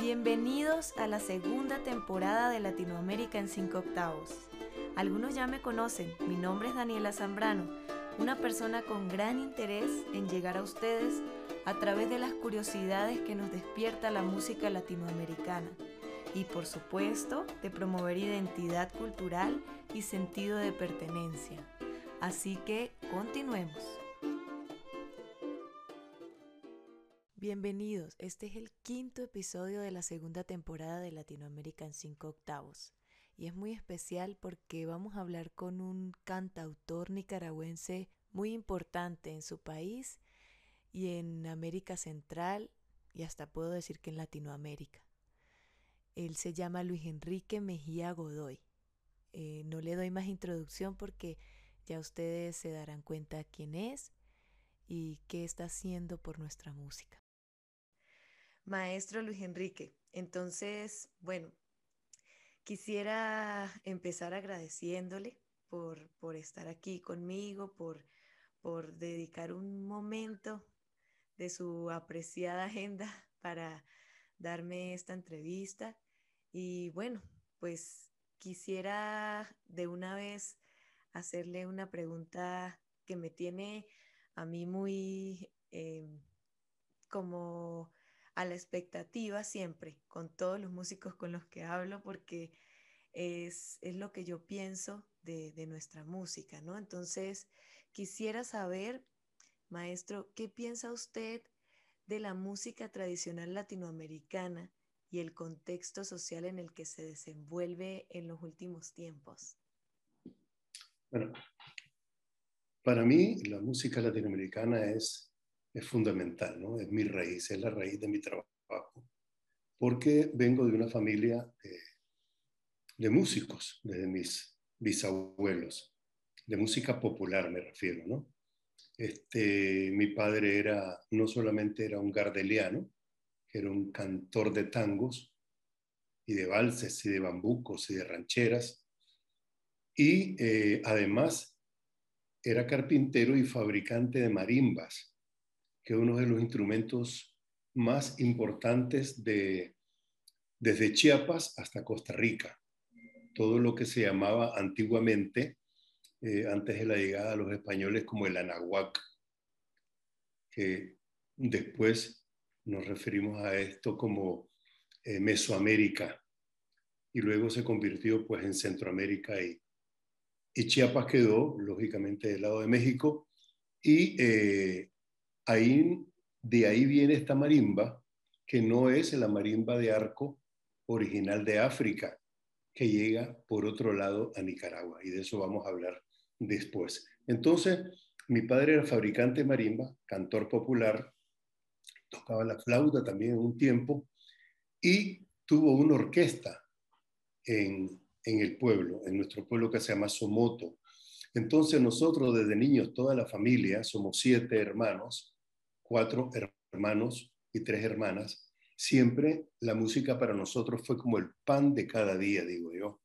Bienvenidos a la segunda temporada de Latinoamérica en 5 octavos. Algunos ya me conocen, mi nombre es Daniela Zambrano, una persona con gran interés en llegar a ustedes a través de las curiosidades que nos despierta la música latinoamericana y por supuesto de promover identidad cultural y sentido de pertenencia. Así que continuemos. Bienvenidos, este es el quinto episodio de la segunda temporada de Latinoamérica en 5 octavos y es muy especial porque vamos a hablar con un cantautor nicaragüense muy importante en su país y en América Central y hasta puedo decir que en Latinoamérica. Él se llama Luis Enrique Mejía Godoy. Eh, no le doy más introducción porque ya ustedes se darán cuenta quién es y qué está haciendo por nuestra música. Maestro Luis Enrique, entonces, bueno, quisiera empezar agradeciéndole por, por estar aquí conmigo, por, por dedicar un momento de su apreciada agenda para darme esta entrevista. Y bueno, pues quisiera de una vez hacerle una pregunta que me tiene a mí muy eh, como a la expectativa siempre con todos los músicos con los que hablo porque es, lo que yo pienso de, de, nuestra música, ¿no? Entonces, quisiera saber, maestro, ¿qué piensa usted de la música tradicional latinoamericana y el contexto social en el que se desenvuelve en los últimos tiempos? Para mí la música latinoamericana es es fundamental, ¿no? Es mi raíz, es la raíz de mi trabajo. Porque vengo de una familia de, músicos, desde mis bisabuelos, de música popular me refiero, ¿no? Este, mi padre era, no solamente era un gardeliano, que era un cantor de tangos y de valses y de bambucos y de rancheras, y eh, además era carpintero y fabricante de marimbas que uno de los instrumentos más importantes de, desde Chiapas hasta Costa Rica. Todo lo que se llamaba antiguamente, eh, antes de la llegada de los españoles, como el anahuac, que después nos referimos a esto como eh, Mesoamérica, y luego se convirtió pues en Centroamérica y, y Chiapas quedó, lógicamente, del lado de México, y eh, de ahí viene esta marimba, que no es la marimba de arco original de África, que llega por otro lado a Nicaragua, y de eso vamos a hablar después. Entonces, mi padre era fabricante de marimba, cantor popular, tocaba la flauta también un tiempo, y tuvo una orquesta en, en el pueblo, en nuestro pueblo que se llama Somoto. Entonces nosotros desde niños, toda la familia, somos siete hermanos, cuatro hermanos y tres hermanas, siempre la música para nosotros fue como el pan de cada día, digo yo.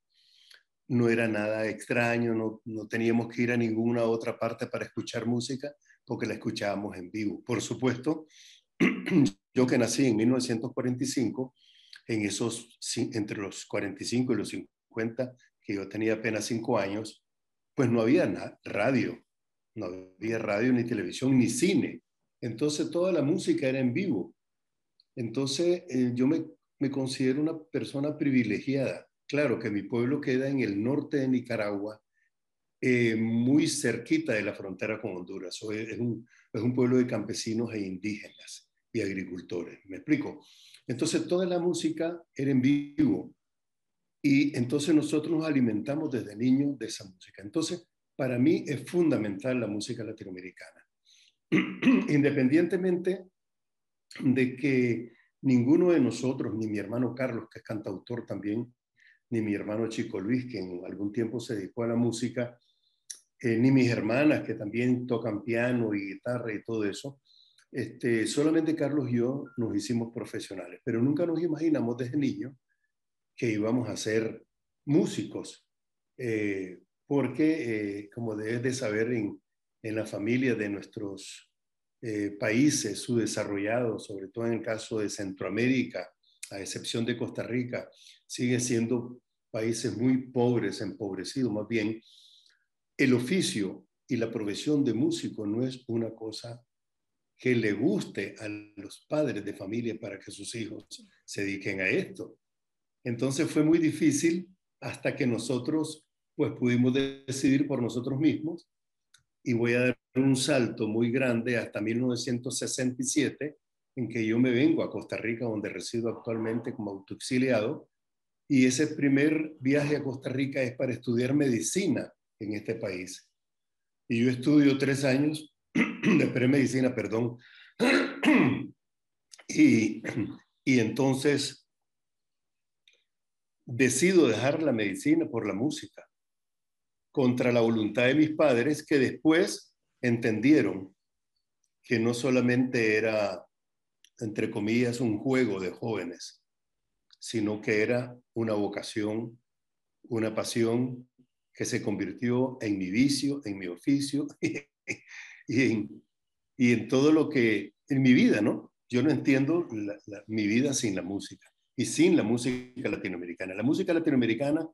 No era nada extraño, no, no teníamos que ir a ninguna otra parte para escuchar música porque la escuchábamos en vivo. Por supuesto, yo que nací en 1945, en esos, entre los 45 y los 50, que yo tenía apenas cinco años, pues no había radio, no había radio ni televisión ni cine. Entonces toda la música era en vivo. Entonces eh, yo me, considero una persona privilegiada. Claro que mi pueblo queda en el norte de Nicaragua, eh, muy cerquita de la frontera con Honduras. es, un, es un pueblo de campesinos e indígenas y agricultores. ¿Me explico? Entonces toda la música era en vivo. Y entonces nosotros nos alimentamos desde niños de esa música. Entonces, para mí es fundamental la música latinoamericana. independientemente de que ninguno de nosotros, ni mi hermano Carlos, que es cantautor también, ni mi hermano Chico Luis, que en algún tiempo se dedicó a la música, eh, ni mis hermanas, que también tocan piano y guitarra y todo eso, este, solamente Carlos y yo nos hicimos profesionales, pero nunca nos imaginamos desde niños que íbamos a ser músicos, eh, porque, eh, como debes de saber, en, en la familia de nuestros eh, países subdesarrollados, sobre todo en el caso de Centroamérica a excepción de Costa Rica, siguen siendo países muy pobres, empobrecidos más bien, el oficio y la profesión de músico no es una cosa que le guste a los padres de familia para que sus hijos se dediquen a esto. Entonces fue muy difícil hasta que nosotros pues pudimos decidir por nosotros mismos y voy a dar un salto muy grande hasta 1967 en que yo me vengo a Costa Rica donde resido actualmente como autoexiliado y ese primer viaje a Costa Rica es para estudiar medicina en este país. Y yo estudio tres años de premedicina, perdón. Y, y entonces decido dejar la medicina por la música, contra la voluntad de mis padres que después entendieron que no solamente era, entre comillas, un juego de jóvenes, sino que era una vocación, una pasión que se convirtió en mi vicio, en mi oficio y, en, y en todo lo que, en mi vida, ¿no? Yo no entiendo mi vida sin la música y sin la música latinoamericana. La música latinoamericana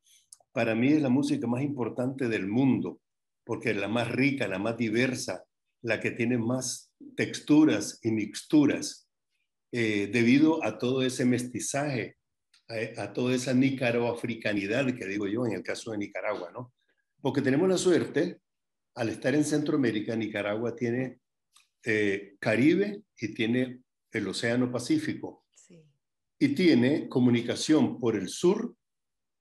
para mí es la música más importante del mundo, porque es la más rica, la más diversa, la que tiene más texturas y mixturas, eh, debido a todo ese mestizaje, a, a toda esa africanidad que digo yo en el caso de Nicaragua, ¿no? Porque tenemos la suerte, al estar en Centroamérica, Nicaragua tiene eh, Caribe y tiene el Océano Pacífico. Y tiene comunicación por el sur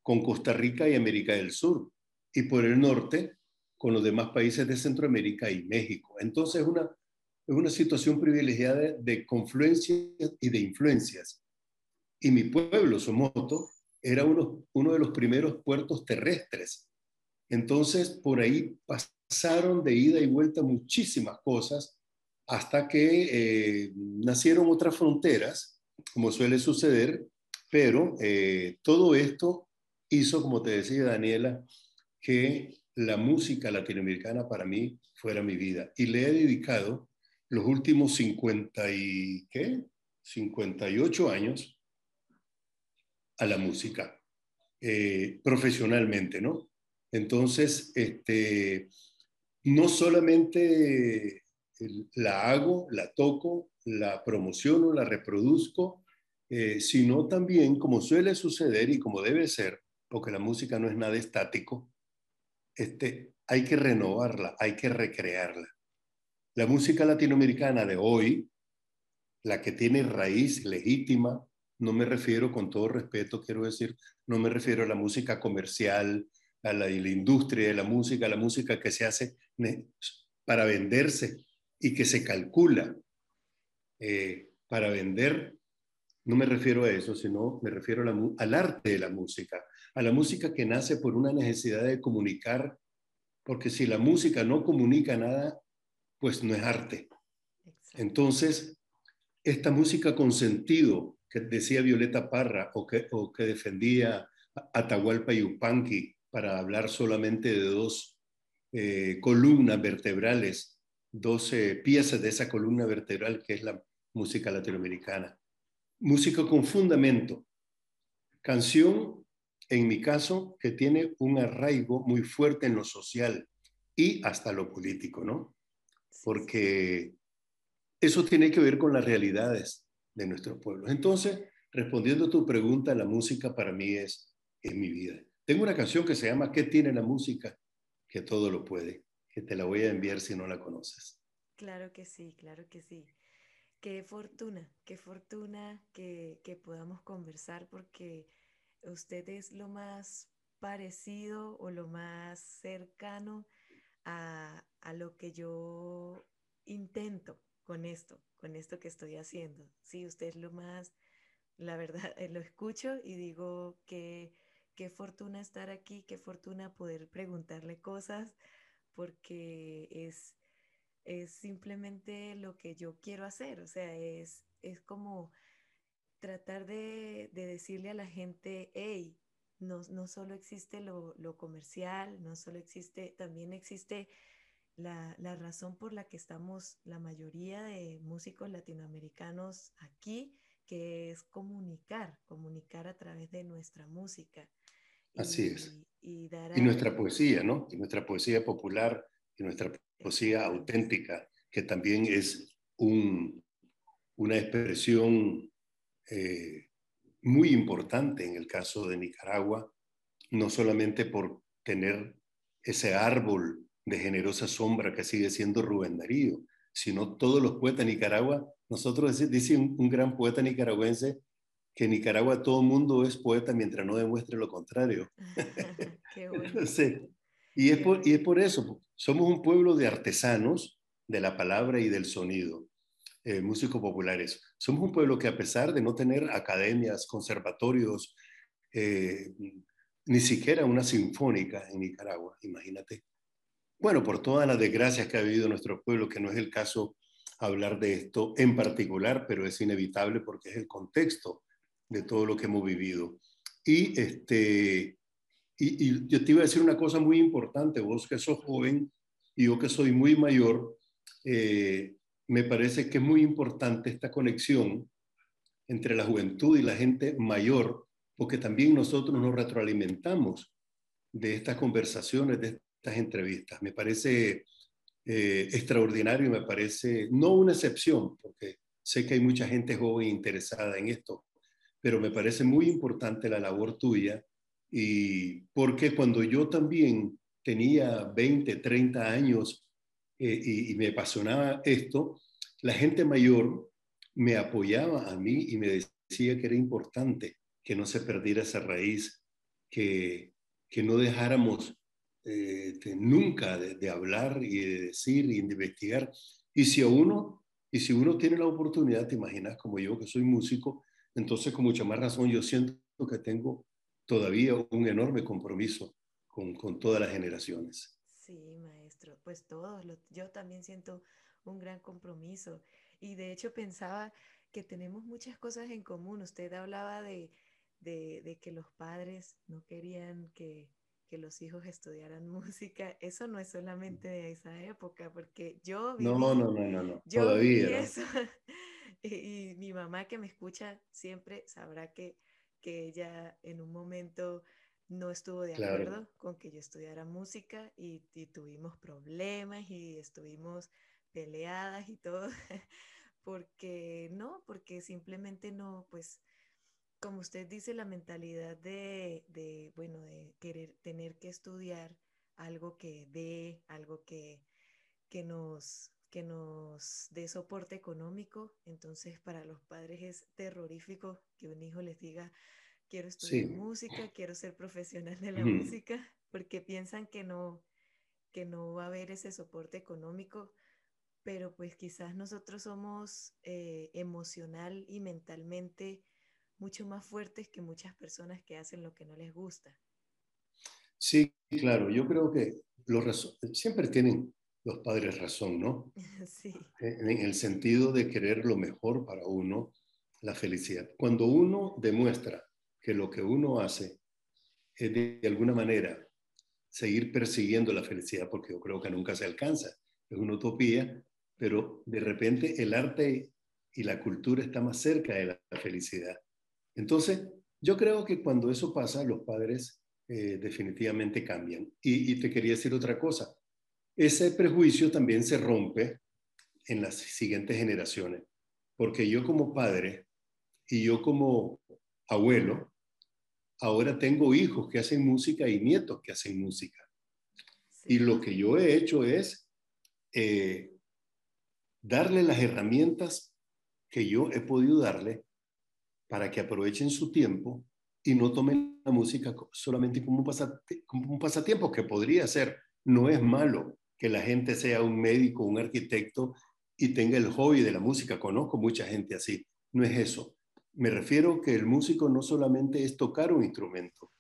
con Costa Rica y América del Sur y por el norte con los demás países de Centroamérica y México. Entonces es una, es una situación privilegiada de, de confluencias y de influencias. Y mi pueblo, Somoto, era uno, uno de los primeros puertos terrestres. Entonces, por ahí pasaron de ida y vuelta muchísimas cosas hasta que eh, nacieron otras fronteras, como suele suceder, pero eh, todo esto hizo, como te decía Daniela, que la música latinoamericana para mí fuera mi vida. Y le he dedicado los últimos 50 y, ¿qué? 58 años a la música, eh, profesionalmente, ¿no? Entonces, este, no solamente la hago, la toco, la promociono, la reproduzco, eh, sino también, como suele suceder y como debe ser, porque la música no es nada estático, este, hay que renovarla, hay que recrearla. La música latinoamericana de hoy, la que tiene raíz legítima, no me refiero con todo respeto, quiero decir, no me refiero a la música comercial, a la, la industria de la música, a la música que se hace para venderse, y que se calcula eh, para vender, no me refiero a eso, sino me refiero al arte de la música, a la música que nace por una necesidad de comunicar, porque si la música no comunica nada, pues no es arte. Entonces, esta música con sentido que decía Violeta Parra o que, o que defendía Atahualpa Yupanqui para hablar solamente de dos eh, columnas vertebrales 12 piezas de esa columna vertebral que es la música latinoamericana. Música con fundamento. Canción, en mi caso, que tiene un arraigo muy fuerte en lo social y hasta lo político, ¿no? Porque eso tiene que ver con las realidades de nuestros pueblos. Entonces, respondiendo a tu pregunta, la música para mí es, en mi vida. Tengo una canción que se llama ¿Qué tiene la música? Que todo lo puede te la voy a enviar si no la conoces. Claro que sí, claro que sí. Qué fortuna, qué fortuna que, que podamos conversar porque usted es lo más parecido o lo más cercano a, a, lo que yo intento con esto, con esto que estoy haciendo. Sí, usted es lo más, la verdad, lo escucho y digo que qué fortuna estar aquí, qué fortuna poder preguntarle cosas porque es, es simplemente lo que yo quiero hacer, o sea, es, es como tratar de, decirle a la gente, hey, no, no solo existe lo, comercial, no solo existe, también existe la, la, razón por la que estamos la mayoría de músicos latinoamericanos aquí, que es comunicar, comunicar a través de nuestra música. Así es. Y, nuestra poesía, ¿no? Y nuestra poesía popular y nuestra poesía auténtica, que también es un, una expresión eh, muy importante en el caso de Nicaragua, no solamente por tener ese árbol de generosa sombra que sigue siendo Rubén Darío, sino todos los poetas de Nicaragua. Nosotros, dice un, gran poeta nicaragüense, que en Nicaragua todo mundo es poeta mientras no demuestre lo contrario. Qué bueno. y, es por, y es por eso, somos un pueblo de artesanos de la palabra y del sonido, eh, músicos populares. Somos un pueblo que a pesar de no tener academias, conservatorios, eh, ni siquiera una sinfónica en Nicaragua, imagínate. Bueno, por todas las desgracias que ha vivido nuestro pueblo, que no es el caso hablar de esto en particular, pero es inevitable porque es el contexto de todo lo que hemos vivido. Y, este, y, yo te iba a decir una cosa muy importante, vos que sos joven y yo que soy muy mayor, eh, me parece que es muy importante esta conexión entre la juventud y la gente mayor, porque también nosotros nos retroalimentamos de estas conversaciones, de estas entrevistas. Me parece eh, extraordinario me parece no una excepción, porque sé que hay mucha gente joven interesada en esto, pero me parece muy importante la labor tuya y porque cuando yo también tenía 20, 30 años eh, y, me apasionaba esto, la gente mayor me apoyaba a mí y me decía que era importante que no se perdiera esa raíz, que, que no dejáramos eh, nunca de, hablar y de decir y de investigar. Y si uno, y si uno tiene la oportunidad, te imaginas como yo que soy músico, entonces con mucha más razón yo siento que tengo todavía un enorme compromiso con, con todas las generaciones. Sí, maestro, pues todos, yo también siento un gran compromiso y de hecho pensaba que tenemos muchas cosas en común. Usted hablaba de, de, de que los padres no querían que, que los hijos estudiaran música, eso no es solamente de esa época, porque yo viví, no, no, no, no, no. Yo todavía eso. y, mi mamá que me escucha siempre sabrá que, que ella en un momento no estuvo de acuerdo con que yo estudiara música y, y, tuvimos problemas y estuvimos peleadas y todo, porque no, porque simplemente no, pues como usted dice, la mentalidad de, bueno, de querer tener que estudiar algo que dé, algo que, que, nos, que nos dé soporte económico. Entonces, para los padres es terrorífico que un hijo les diga, quiero estudiar música, quiero ser profesional de la música, porque piensan que no, que no va a haber ese soporte económico. Pero pues quizás nosotros somos eh, emocional y mentalmente mucho más fuertes que muchas personas que hacen lo que no les gusta. Sí, claro, yo creo que los siempre tienen los padres razón, ¿no? Sí. En, el sentido de querer lo mejor para uno, la felicidad. Cuando uno demuestra que lo que uno hace es de, de alguna manera seguir persiguiendo la felicidad, porque yo creo que nunca se alcanza, es una utopía, pero de repente el arte y la cultura está más cerca de la felicidad. Entonces, yo creo que cuando eso pasa, los padres eh, definitivamente cambian. Y, te quería decir otra cosa. Ese prejuicio también se rompe en las siguientes generaciones, porque yo como padre y yo como abuelo, ahora tengo hijos que hacen música y nietos que hacen música. Y lo que yo he hecho es eh, darle las herramientas que yo he podido darle para que aprovechen su tiempo y no tomen la música solamente como un, pasatiempo, que podría ser. No es malo que la gente sea un médico, un arquitecto y tenga el hobby de la música. Conozco mucha gente así. No es eso. Me refiero que el músico no solamente es tocar un instrumento.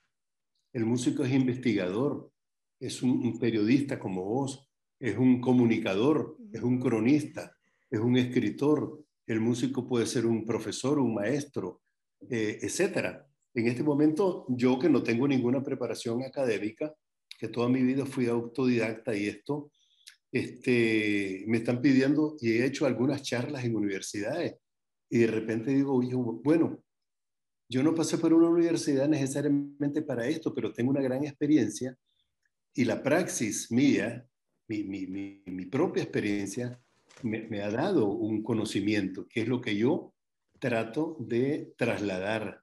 El músico es investigador, es un periodista como vos, es un comunicador, es un cronista, es un escritor, el músico puede ser un profesor, un maestro, eh, etcétera. En este momento, yo que no tengo ninguna preparación académica, que toda mi vida fui autodidacta y esto, este, me están pidiendo y he hecho algunas charlas en universidades y de repente digo, yo, bueno, yo no pasé por una universidad necesariamente para esto, pero tengo una gran experiencia y la praxis mía, mi, mi, mi, propia experiencia, me, me, ha dado un conocimiento, que es lo que yo trato de trasladar.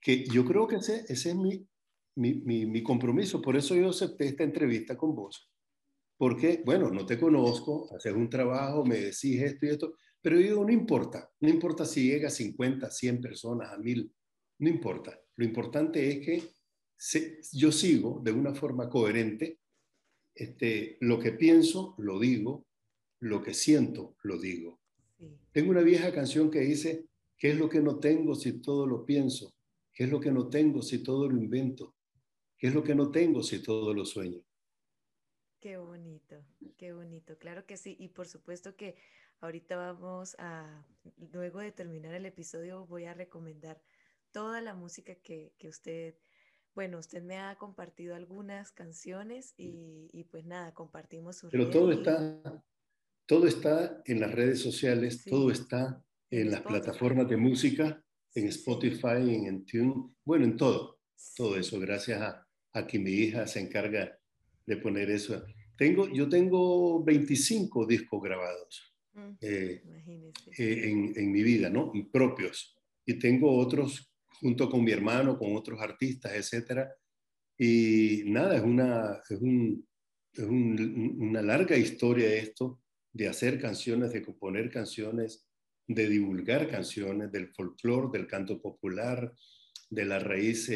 Que yo creo que ese, ese es mi, mi, compromiso, por eso yo acepté esta entrevista con vos. Porque, bueno, no te conozco, haces un trabajo, me decís esto y esto, pero yo digo, no importa, no importa si llega a 50, 100 personas, a 1000, no importa. Lo importante es que yo sigo de una forma coherente, este, lo que pienso, lo digo, lo que siento, lo digo. Tengo una vieja canción que dice, ¿qué es lo que no tengo si todo lo pienso? ¿Qué es lo que no tengo si todo lo invento? ¿Qué es lo que no tengo si todo lo sueño? Qué bonito, qué bonito, claro que sí. Y por supuesto que ahorita vamos a, luego de terminar el episodio, voy a recomendar toda la música que, que usted bueno, usted me ha compartido algunas canciones y, pues nada, compartimos su Pero todo está, todo está en las redes sociales, todo está en, las plataformas de música, en Spotify, en, en Tune, bueno, en todo, todo eso, gracias a, a, que mi hija se encarga de poner eso. Tengo, yo tengo 25 discos grabados eh, eh, en, en, mi vida, ¿no? Propios. Y tengo otros junto con mi hermano, con otros artistas, etcétera. Y nada, es una, es, un, es una larga historia esto de hacer canciones, de componer canciones, de divulgar canciones del folclore, del canto popular, de la raíz,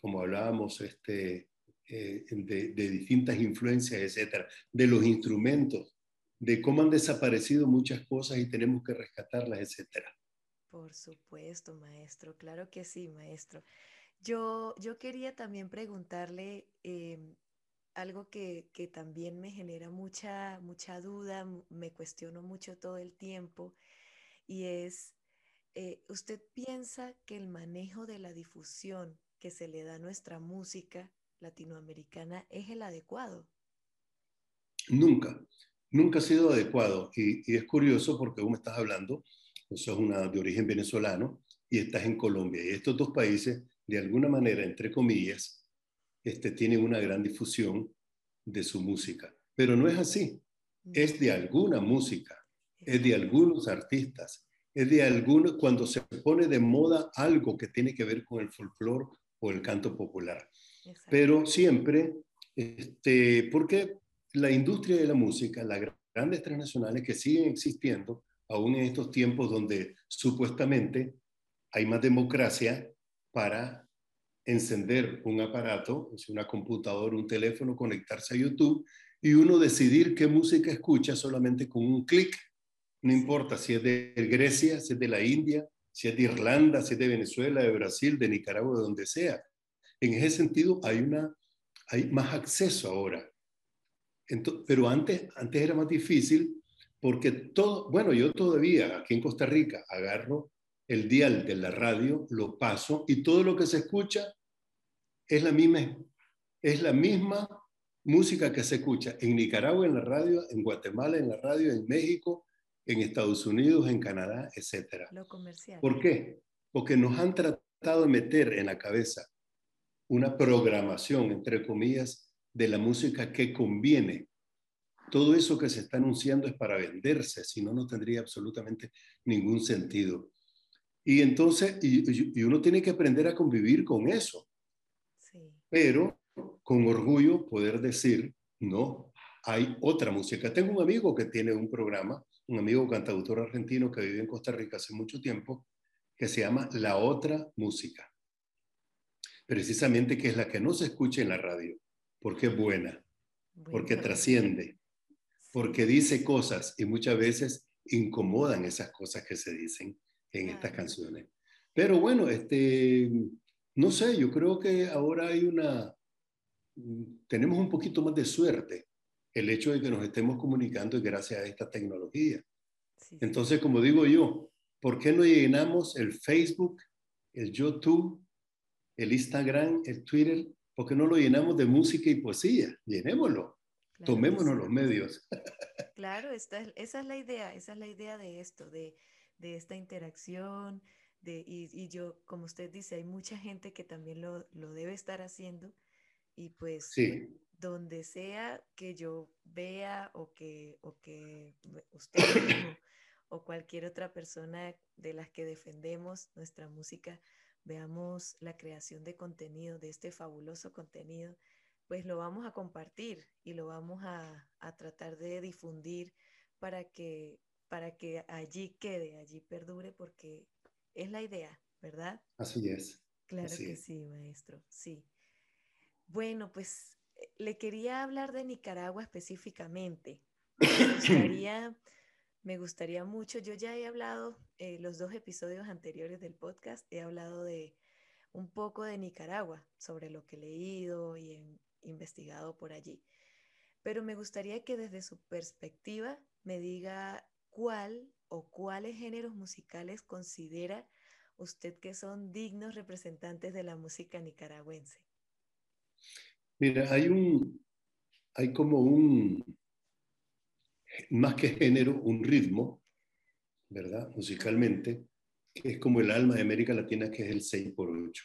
como hablábamos, este, eh, de, de, distintas influencias, etcétera, de los instrumentos, de cómo han desaparecido muchas cosas y tenemos que rescatarlas, etcétera. Por supuesto, maestro, claro que sí, maestro. Yo, yo quería también preguntarle em, algo que, que, también me genera mucha, mucha duda, me cuestiono mucho todo el tiempo, y es, eh, ¿usted piensa que el manejo de la difusión que se le da a nuestra música latinoamericana es el adecuado? Nunca, nunca ha sido adecuado. Y, y es curioso porque vos me estás hablando sos una de origen venezolano y estás en Colombia. Y estos dos países, de alguna manera, entre comillas, este, tienen una gran difusión de su música. Pero no es así. Es de alguna música, es de algunos artistas, es de algunos, cuando se pone de moda algo que tiene que ver con el folclore o el canto popular. Pero siempre, este, porque la industria de la música, las grandes transnacionales que siguen existiendo, aún en estos tiempos donde supuestamente hay más democracia para encender un aparato, una computadora, un teléfono, conectarse a YouTube y uno decidir qué música escucha solamente con un clic. No importa si es de Grecia, si es de la India, si es de Irlanda, si es de Venezuela, de Brasil, de Nicaragua, de donde sea. En ese sentido hay, una, hay más acceso ahora. Pero antes, antes era más difícil porque todo, bueno, yo todavía aquí en Costa Rica agarro el dial de la radio, lo paso y todo lo que se escucha es la misma, es la misma música que se escucha en Nicaragua en la radio, en Guatemala en la radio, en México, en Estados Unidos, en Canadá, etc. Lo comercial. ¿Por qué? Porque nos han tratado de meter en la cabeza una programación, entre comillas, de la música que conviene todo eso que se está anunciando es para venderse, si no, no tendría absolutamente ningún sentido. Y entonces, y, uno tiene que aprender a convivir con eso. Pero con orgullo poder decir, no, hay otra música. Tengo un amigo que tiene un programa, un amigo cantautor argentino que vive en Costa Rica hace mucho tiempo, que se llama La Otra Música. Precisamente que es la que no se escucha en la radio, porque es buena, porque trasciende, porque dice cosas y muchas veces incomodan esas cosas que se dicen en estas canciones. Pero bueno, este, no sé, yo creo que ahora hay una, tenemos un poquito más de suerte el hecho de que nos estemos comunicando gracias a esta tecnología. Entonces, como digo yo, ¿por qué no llenamos el Facebook, el YouTube, el Instagram, el Twitter? ¿Por qué no lo llenamos de música y poesía? Llenémoslo. Tomémonos los medios. Claro, esa es la idea, esa es la idea de esto, de, de esta interacción. De, y, yo, como usted dice, hay mucha gente que también lo, lo debe estar haciendo y pues sí donde sea que yo vea o que, o que usted o cualquier otra persona de las que defendemos nuestra música, veamos la creación de contenido, de este fabuloso contenido, pues lo vamos a compartir y lo vamos a, tratar de difundir para que, para que allí quede, allí perdure, porque es la idea, ¿verdad? Así es. Claro que sí, maestro, sí. Bueno, pues le quería hablar de Nicaragua específicamente. Me gustaría, mucho, yo ya he hablado, eh, los dos episodios anteriores del podcast, he hablado de un poco de Nicaragua, sobre lo que he leído y he investigado por allí. Pero me gustaría que desde su perspectiva me diga cuál o cuáles géneros musicales considera usted que son dignos representantes de la música nicaragüense. Mira, hay un, hay como un, más que género, un ritmo, ¿verdad? Musicalmente, que es como el alma de América Latina, que es el 6 por 8.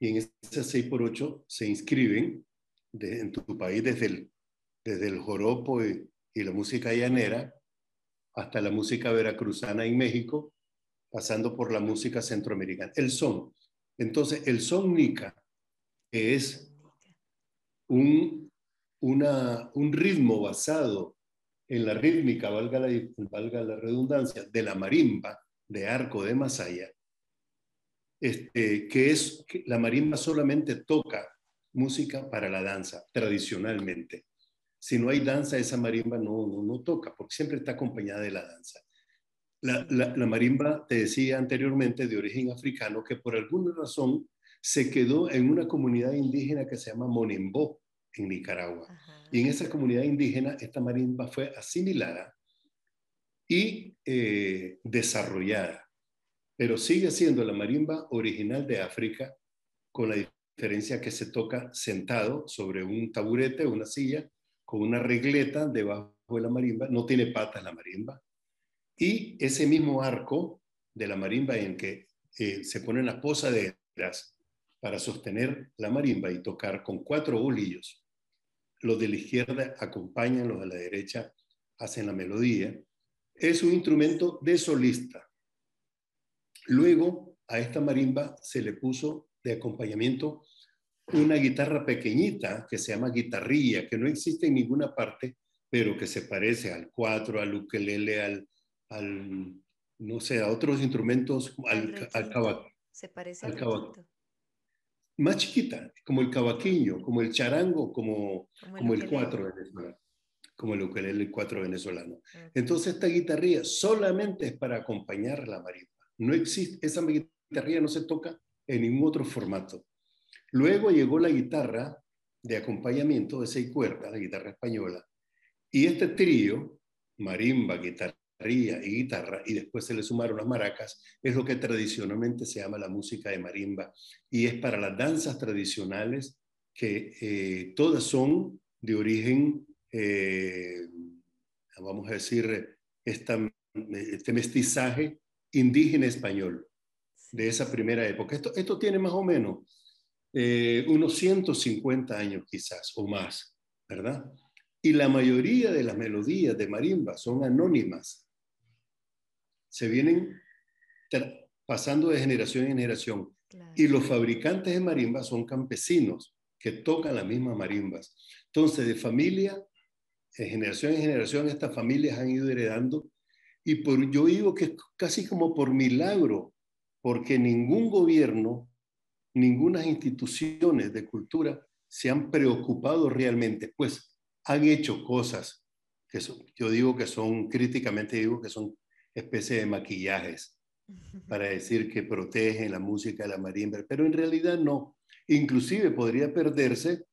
Y en ese 6 por 8 se inscriben en tu país desde el, desde el joropo y, y la música llanera hasta la música veracruzana en México, pasando por la música centroamericana. El son. Entonces, el son nica, es un, una, un ritmo basado en la rítmica, valga la, valga la redundancia, de la marimba, de arco de Masaya, este, que es la marimba solamente toca música para la danza, tradicionalmente. Si no hay danza, esa marimba no, no, no toca, porque siempre está acompañada de la danza. La, la, marimba, te decía anteriormente, de origen africano, que por alguna razón se quedó en una comunidad indígena que se llama Monembó, en Nicaragua. Y en esa comunidad indígena, esta marimba fue asimilada y eh, desarrollada. Pero sigue siendo la marimba original de África, con la diferencia que se toca sentado sobre un taburete, una silla, con una regleta debajo de la marimba. No tiene patas la marimba. Y ese mismo arco de la marimba en que eh, se ponen las posaderas para sostener la marimba y tocar con cuatro bolillos los de la izquierda acompañan, los de la derecha hacen la melodía. Es un instrumento de solista. Luego a esta marimba se le puso de acompañamiento una guitarra pequeñita que se llama guitarrilla, que no existe en ninguna parte, pero que se parece al cuatro, al ukelele, al, al no sé, a otros instrumentos, al, al, Se parece al, al más chiquita, como el cavaquinho, como el charango, como, como, el, cuatro venezolano, como el ukelele, el cuatro venezolano. Entonces esta guitarrilla solamente es para acompañar la marimba. No existe, esa guitarrilla no se toca en ningún otro formato. Luego llegó la guitarra de acompañamiento de seis cuerdas, la guitarra española, y este trío, marimba, guitarra y guitarra, y después se le sumaron las maracas, es lo que tradicionalmente se llama la música de marimba, y es para las danzas tradicionales que eh, todas son de origen, eh, vamos a decir, este mestizaje indígena español de esa primera época. Esto, esto tiene más o menos eh, unos 150 años quizás o más, ¿verdad? Y la mayoría de las melodías de marimba son anónimas se vienen pasando de generación en generación. Y los fabricantes de marimbas son campesinos que tocan las mismas marimbas. Entonces, de familia, de generación en generación, estas familias han ido heredando. Y por, yo digo que es casi como por milagro, porque ningún gobierno, ninguna instituciones de cultura se han preocupado realmente, pues han hecho cosas que yo digo que son, críticamente digo que son especie de maquillajes para decir que protegen la música de la marimba, pero en realidad no. Inclusive podría perderse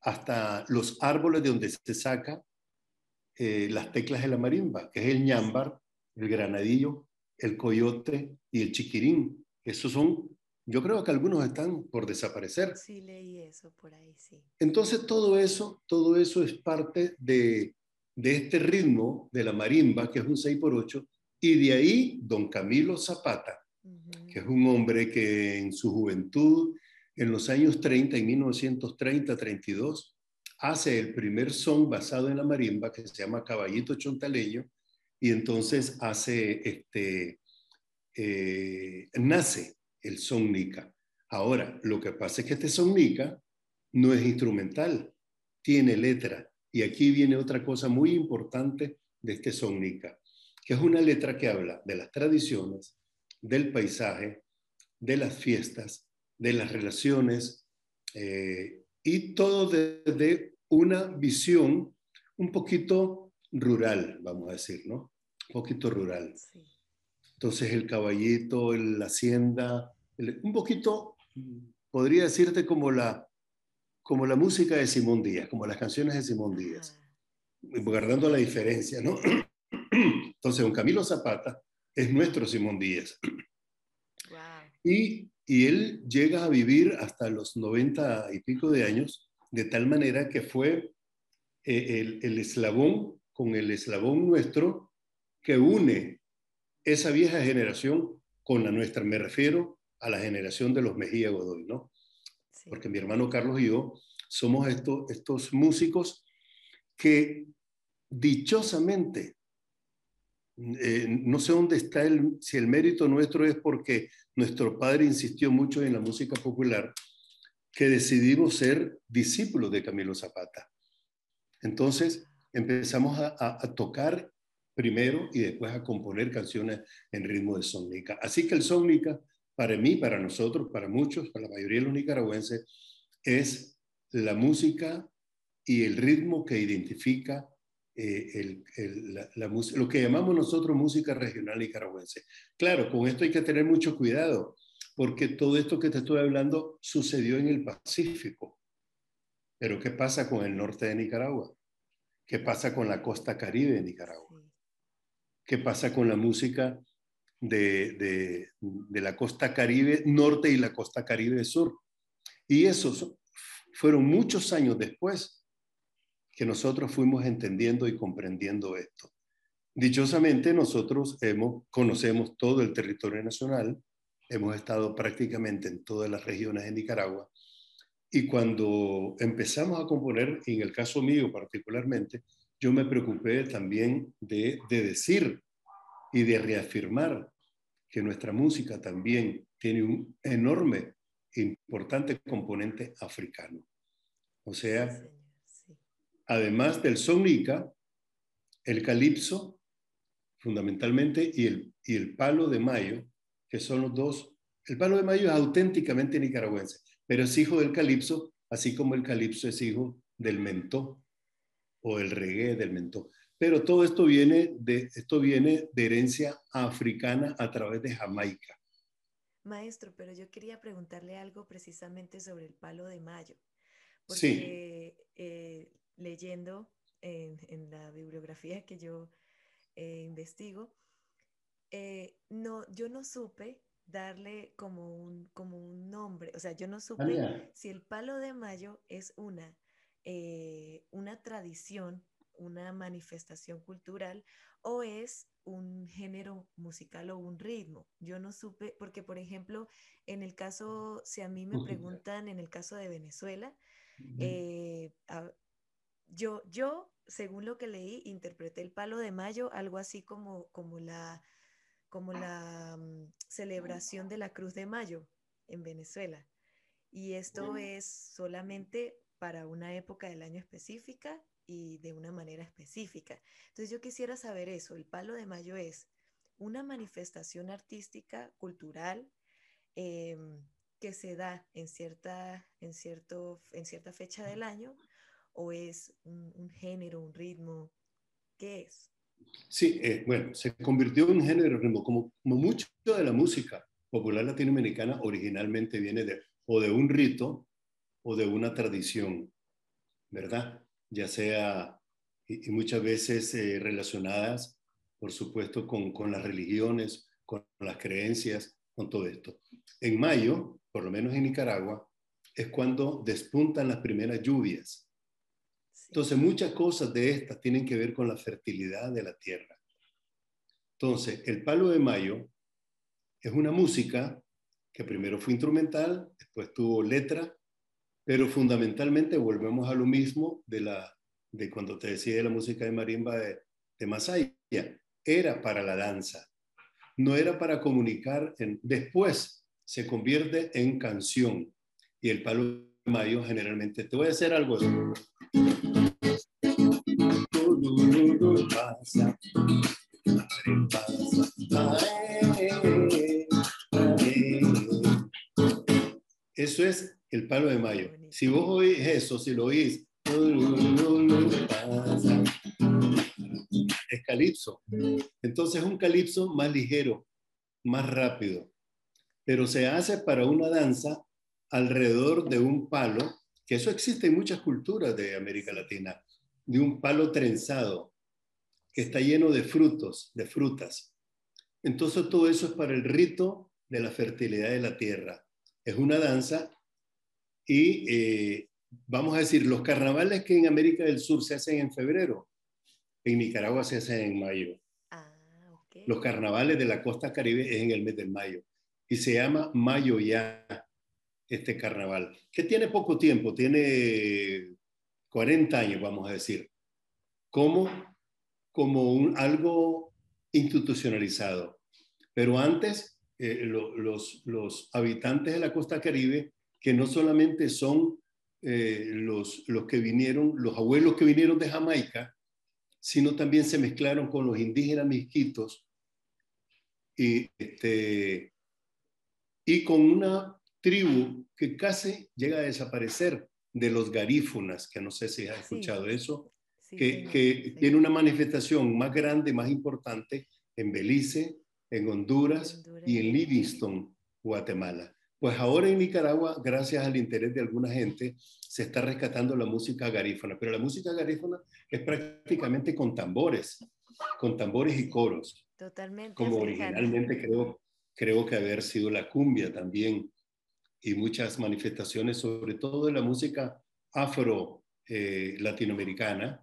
hasta los árboles de donde se saca eh, las teclas de la marimba, que es el ñámbar, el granadillo, el coyote y el chiquirín. Esos son, yo creo que algunos están por desaparecer. Sí, leí eso por ahí, sí. Entonces todo eso, todo eso es parte de, de este ritmo de la marimba, que es un 6 por 8 Y de ahí, don Camilo Zapata, que es un hombre que en su juventud, en los años 30, en 1930-32, hace el primer son basado en la marimba que se llama Caballito Chontaleño y entonces hace este, eh, nace el son nica. Ahora, lo que pasa es que este son nica no es instrumental, tiene letra. Y aquí viene otra cosa muy importante de este son nica, que es una letra que habla de las tradiciones, del paisaje, de las fiestas, de las relaciones eh, y todo desde una visión un poquito rural, vamos a decir, ¿no? Un poquito rural. Entonces el caballito, la hacienda, un poquito, podría decirte como la, como la música de Simón Díaz, como las canciones de Simón Díaz, guardando la diferencia, ¿no? Entonces, un Camilo Zapata es nuestro Simón Díaz. Y, y él llega a vivir hasta los noventa y pico de años, de tal manera que fue eh, el, el eslabón con el eslabón nuestro que une esa vieja generación con la nuestra. Me refiero a la generación de los Mejía Godoy, ¿no? Porque mi hermano Carlos y yo somos estos, estos músicos que dichosamente, eh, no sé dónde está el, si el mérito nuestro es porque nuestro padre insistió mucho en la música popular, que decidimos ser discípulos de Camilo Zapata. Entonces empezamos a, tocar primero y después a componer canciones en ritmo de sónica. Así que el sónica, para mí, para nosotros, para muchos, para la mayoría de los nicaragüenses, es la música y el ritmo que identifica eh, la, lo que llamamos nosotros música regional nicaragüense. Claro, con esto hay que tener mucho cuidado, porque todo esto que te estoy hablando sucedió en el Pacífico. Pero ¿qué pasa con el norte de Nicaragua? ¿Qué pasa con la costa caribe de Nicaragua? qué pasa con la música de, la costa caribe norte y la costa caribe sur. Y esos fueron muchos años después que nosotros fuimos entendiendo y comprendiendo esto. Dichosamente nosotros hemos, conocemos todo el territorio nacional, hemos estado prácticamente en todas las regiones de Nicaragua y cuando empezamos a componer, en el caso mío particularmente, yo me preocupé también de, decir y de reafirmar que nuestra música también tiene un enorme, importante componente africano. O sea, además del sonica, el calipso, fundamentalmente, y el, y el palo de mayo, que son los dos. El palo de mayo es auténticamente nicaragüense, pero es hijo del calipso, así como el calipso es hijo del mentó o el reggae del mentó. Pero todo esto viene de, esto viene de herencia africana a través de Jamaica. Maestro, pero yo quería preguntarle algo precisamente sobre el palo de mayo. Porque eh, leyendo en, la bibliografía que yo eh, investigo, eh, no, yo no supe darle como un, como un nombre, o sea, yo no supe si el palo de mayo es una eh, una tradición, una manifestación cultural o es un género musical o un ritmo. Yo no supe, porque por ejemplo, en el caso, si a mí me preguntan, en el caso de Venezuela, eh, yo, yo, según lo que leí, interpreté el palo de mayo algo así como, como la, como la mm, celebración de la Cruz de Mayo en Venezuela. Y esto es solamente para una época del año específica y de una manera específica. Entonces yo quisiera saber eso. El palo de mayo es una manifestación artística, cultural, em, que se da en cierta, en, cierto, en cierta fecha del año o es un, género, un ritmo? ¿Qué es? Sí, eh, bueno, se convirtió en un género, ritmo, como, como mucho de la música popular latinoamericana originalmente viene de o de un rito o de una tradición, ¿verdad? Ya sea, y, muchas veces eh, relacionadas, por supuesto, con, con las religiones, con las creencias, con todo esto. En mayo, por lo menos en Nicaragua, es cuando despuntan las primeras lluvias. Entonces, muchas cosas de estas tienen que ver con la fertilidad de la tierra. Entonces, el palo de mayo es una música que primero fue instrumental, después tuvo letra, pero fundamentalmente volvemos a lo mismo de, la, de cuando te decía de la música de marimba de, Masaya. Era para la danza, no era para comunicar. Después se convierte en canción y el palo de mayo generalmente, te voy a hacer algo así. Eso es el palo de mayo. Si vos oís eso, si lo oís, es calipso. Entonces es un calipso más ligero, más rápido. Pero se hace para una danza alrededor de un palo, que eso existe en muchas culturas de América Latina, de un palo trenzado, que está lleno de frutos, de frutas. Entonces todo eso es para el rito de la fertilidad de la tierra es una danza y eh, vamos a decir, los carnavales que en América del Sur se hacen en febrero, en Nicaragua se hacen en mayo. Ah, los carnavales de la costa caribe es en el mes de mayo y se llama Mayo ya este carnaval, que tiene poco tiempo, tiene 40 años, vamos a decir, como, como un, algo institucionalizado. Pero antes eh, los, los, habitantes de la costa caribe, que no solamente son eh, los, los que vinieron, los abuelos que vinieron de Jamaica, sino también se mezclaron con los indígenas misquitos y, este, y con una tribu que casi llega a desaparecer de los garífunas, que no sé si has escuchado eso, que, que tiene una manifestación más grande, más importante en Belice, en Honduras, y en Livingston, Guatemala. Pues ahora en Nicaragua, gracias al interés de alguna gente, se está rescatando la música garífona, pero la música garífona es prácticamente con tambores, con tambores y coros. Totalmente. Como originalmente creo, creo que haber sido la cumbia también y muchas manifestaciones, sobre todo de la música afro eh, latinoamericana,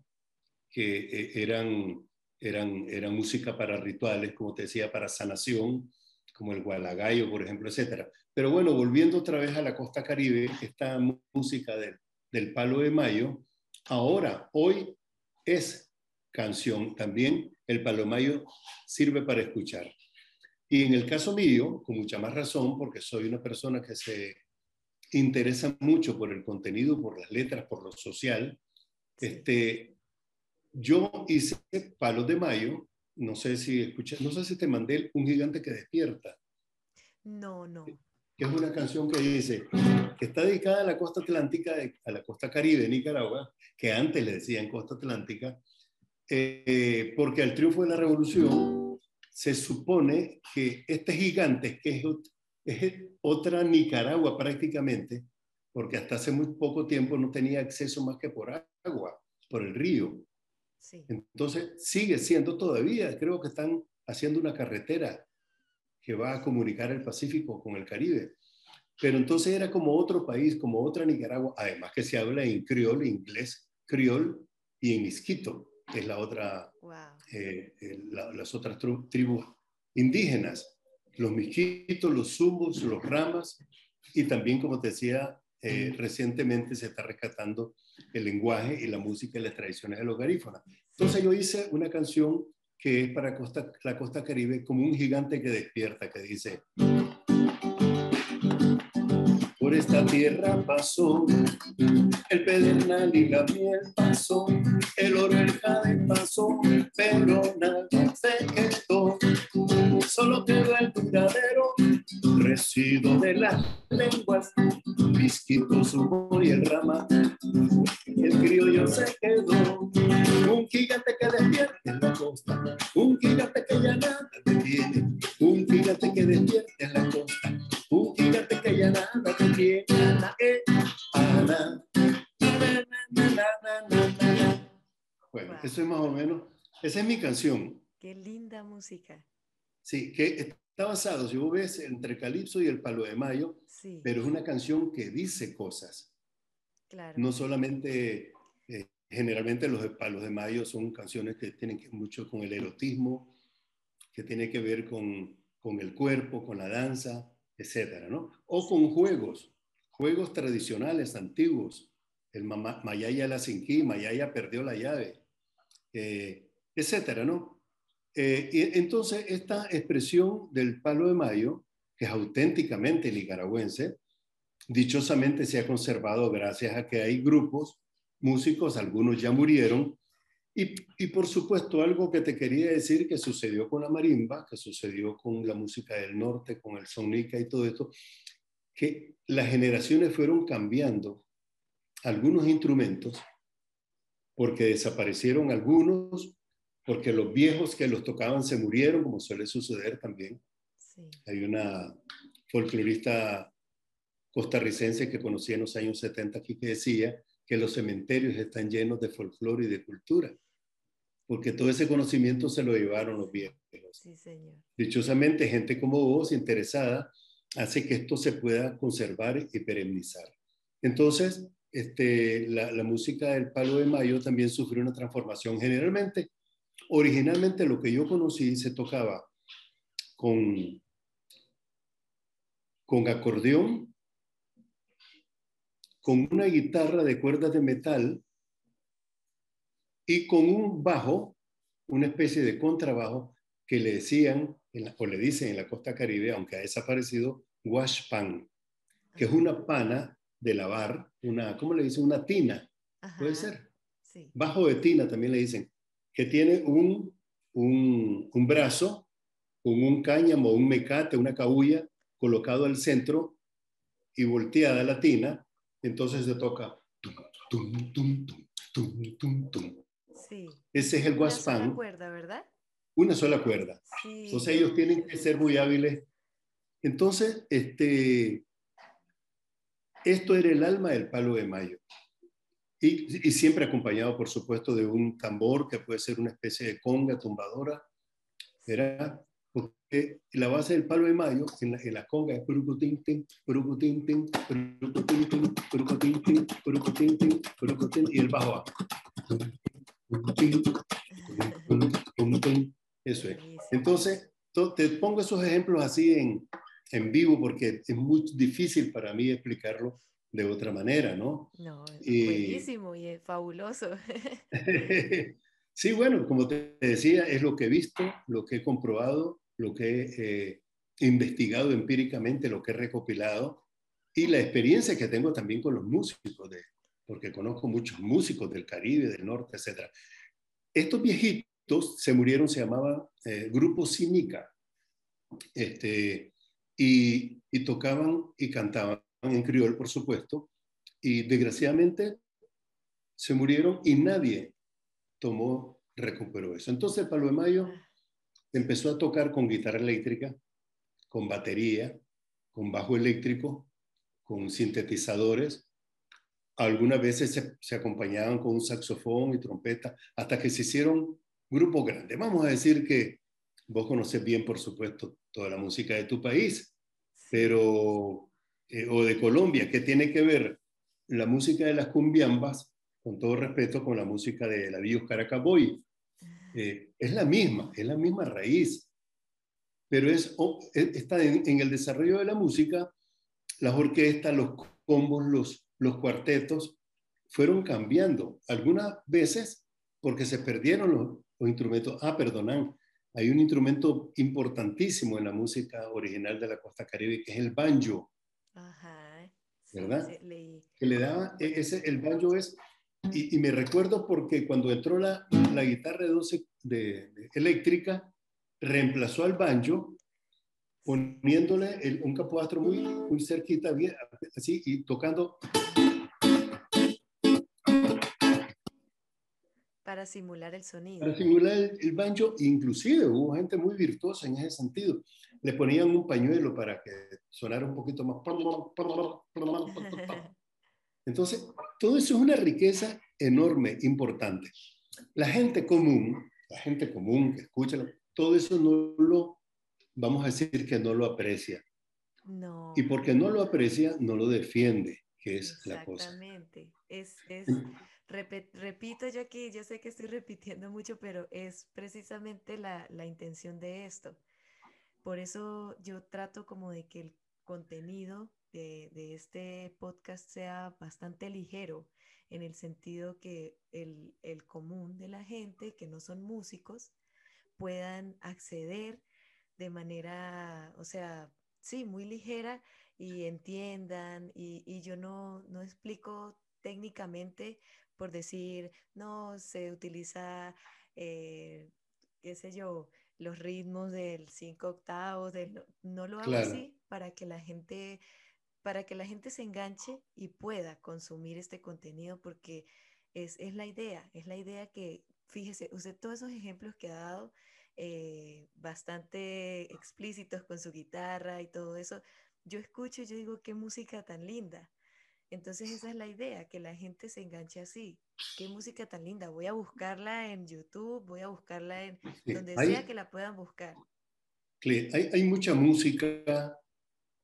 que eh, eran eran, eran música para rituales, como te decía, para sanación, como el gualagayo, por ejemplo, etc. Pero bueno, volviendo otra vez a la costa caribe, esta música del, del palo de mayo, ahora, hoy es canción también, el palo de mayo sirve para escuchar. Y en el caso mío, con mucha más razón, porque soy una persona que se interesa mucho por el contenido, por las letras, por lo social, este, yo hice Palos de Mayo, no sé si escuché, no sé si te mandé Un gigante que despierta. No, no. Que es una canción que dice, que está dedicada a la costa atlántica, a la costa caribe de Nicaragua, que antes le decían costa atlántica, eh, porque al triunfo de la revolución se supone que este gigante, que es, es otra Nicaragua prácticamente, porque hasta hace muy poco tiempo no tenía acceso más que por agua, por el río. Entonces, sigue siendo todavía, creo que están haciendo una carretera que va a comunicar el Pacífico con el Caribe. Pero entonces era como otro país, como otra Nicaragua, además que se habla en criol, inglés, criol y en misquito, que es la otra, eh, las otras tribus indígenas, los misquitos, los zumbos, los ramas, y también, como te decía, eh, recientemente se está rescatando el lenguaje y la música y las tradiciones de los garífonas. Entonces yo hice una canción que es para costa, la costa caribe como un gigante que despierta, que dice, por esta tierra pasó. El pedernal y la miel pasó, el oro, el jade pasó, pero nada se quedó, solo quedó el duradero residuo de las lenguas, Pisquito, subo y el rama, el criollo se quedó, un gigante que despierta en la costa, un gigante que ya nada detiene, un gigante que despierta o menos, esa es mi canción. Qué linda música. Sí, que Está basado, si vos ves, entre Calipso y el Palo de Mayo, pero es una canción que dice cosas. Claro. No solamente, eh, generalmente los Palos de Mayo son canciones que tienen que mucho con el erotismo que tiene que ver con, con el cuerpo, con la danza, etcétera, ¿no? O con juegos, juegos tradicionales, antiguos. El Mayaya la Sinquí, Mayaya perdió la llave, eh, etcétera, ¿no? Eh, y entonces, esta expresión del palo de mayo, que es auténticamente nicaragüense, dichosamente se ha conservado gracias a que hay grupos, músicos, algunos ya murieron, y, y, por supuesto, algo que te quería decir que sucedió con la marimba, que sucedió con la música del norte, con el sonica y todo esto, que las generaciones fueron cambiando algunos instrumentos porque desaparecieron algunos, porque los viejos que los tocaban se murieron, como suele suceder también. Hay una folclorista costarricense que conocí en los años 70 aquí que decía que los cementerios están llenos de folclore y de cultura porque todo ese conocimiento se lo llevaron los viejos. Sí, señor. Dichosamente, gente como vos, interesada, hace que esto se pueda conservar y perennizar. Entonces, este, la, la, música del Palo de Mayo también sufrió una transformación. Generalmente, originalmente lo que yo conocí se tocaba con, con acordeón, con una guitarra de cuerdas de metal y con un bajo, una especie de contrabajo que le decían, o le dicen en la costa caribe, aunque ha desaparecido, wash pan, que es una pana de lavar, una, ¿cómo le dicen? Una tina, puede ser. Bajo de tina también le dicen, que tiene un, un, un brazo con un cáñamo, un mecate, una cabulla colocado al centro y volteada la tina, entonces se toca tum, tum, tum, ese es el guaspán. Una sola cuerda, ¿verdad? Una sola cuerda. Entonces ellos tienen que ser muy hábiles. Entonces, este, esto era el alma del palo de mayo. Y, y, siempre acompañado, por supuesto, de un tambor que puede ser una especie de conga tumbadora. Era porque la base del palo de mayo en la, en la conga es y el bajo eso es. Entonces, te pongo esos ejemplos así en, en vivo porque es muy difícil para mí explicarlo de otra manera, ¿no? No, es buenísimo y es fabuloso. sí, bueno, como te decía, es lo que he visto, lo que he comprobado, lo que he eh, investigado empíricamente, lo que he recopilado y la experiencia que tengo también con los músicos de, porque conozco muchos músicos del Caribe, del norte, etc. Estos viejitos se murieron, se llamaba eh, Grupo Sinica, este, y, tocaban y cantaban en criol, por supuesto, y desgraciadamente se murieron y nadie tomó, recuperó eso. Entonces Palo de Mayo empezó a tocar con guitarra eléctrica, con batería, con bajo eléctrico, con sintetizadores, algunas veces se, acompañaban con un saxofón y trompeta, hasta que se hicieron grupos grandes. Vamos a decir que vos conoces bien, por supuesto, toda la música de tu país, pero, eh, o de Colombia, ¿qué tiene que ver la música de las cumbiambas, con todo respeto, con la música de la Bios Caracaboy? Eh, es la misma, es la misma raíz, pero es, e, está en, en el desarrollo de la música, las orquestas, los combos, los los cuartetos fueron cambiando. Algunas veces porque se perdieron los, instrumentos. Ah, perdonan, hay un instrumento importantísimo en la música original de la costa caribe que es el banjo. Ajá. ¿Verdad? Que le daba, e, ese, el banjo es, y, me recuerdo porque cuando entró la, la guitarra de 12 de, eléctrica, reemplazó al banjo poniéndole un capoastro muy, muy cerquita, bien, así, y tocando Para simular el sonido. Para simular el, banjo, inclusive hubo gente muy virtuosa en ese sentido. Le ponían un pañuelo para que sonara un poquito más. Entonces, todo eso es una riqueza enorme, importante. La gente común, la gente común que escucha, todo eso no lo, vamos a decir que no lo aprecia. No. Y porque no lo aprecia, no lo defiende, que es la cosa. Exactamente. Es, es repito yo aquí, yo sé que estoy repitiendo mucho, pero es precisamente la, la intención de esto. Por eso yo trato como de que el contenido de, de, este podcast sea bastante ligero, en el sentido que el, el, común de la gente, que no son músicos, puedan acceder de manera, o sea, sí, muy ligera y entiendan. Y, y yo no, no explico técnicamente por decir, no, se utiliza, eh, qué sé yo, los ritmos del cinco octavos, del, no lo hago así para que la gente para que la gente se enganche y pueda consumir este contenido porque es, es la idea, es la idea que, fíjese, usted todos esos ejemplos que ha dado, eh, bastante explícitos con su guitarra y todo eso, yo escucho y yo digo, qué música tan linda. Entonces esa es la idea, que la gente se enganche así. Qué música tan linda. Voy a buscarla en YouTube, voy a buscarla en donde sea que la puedan buscar. Hay, hay mucha música,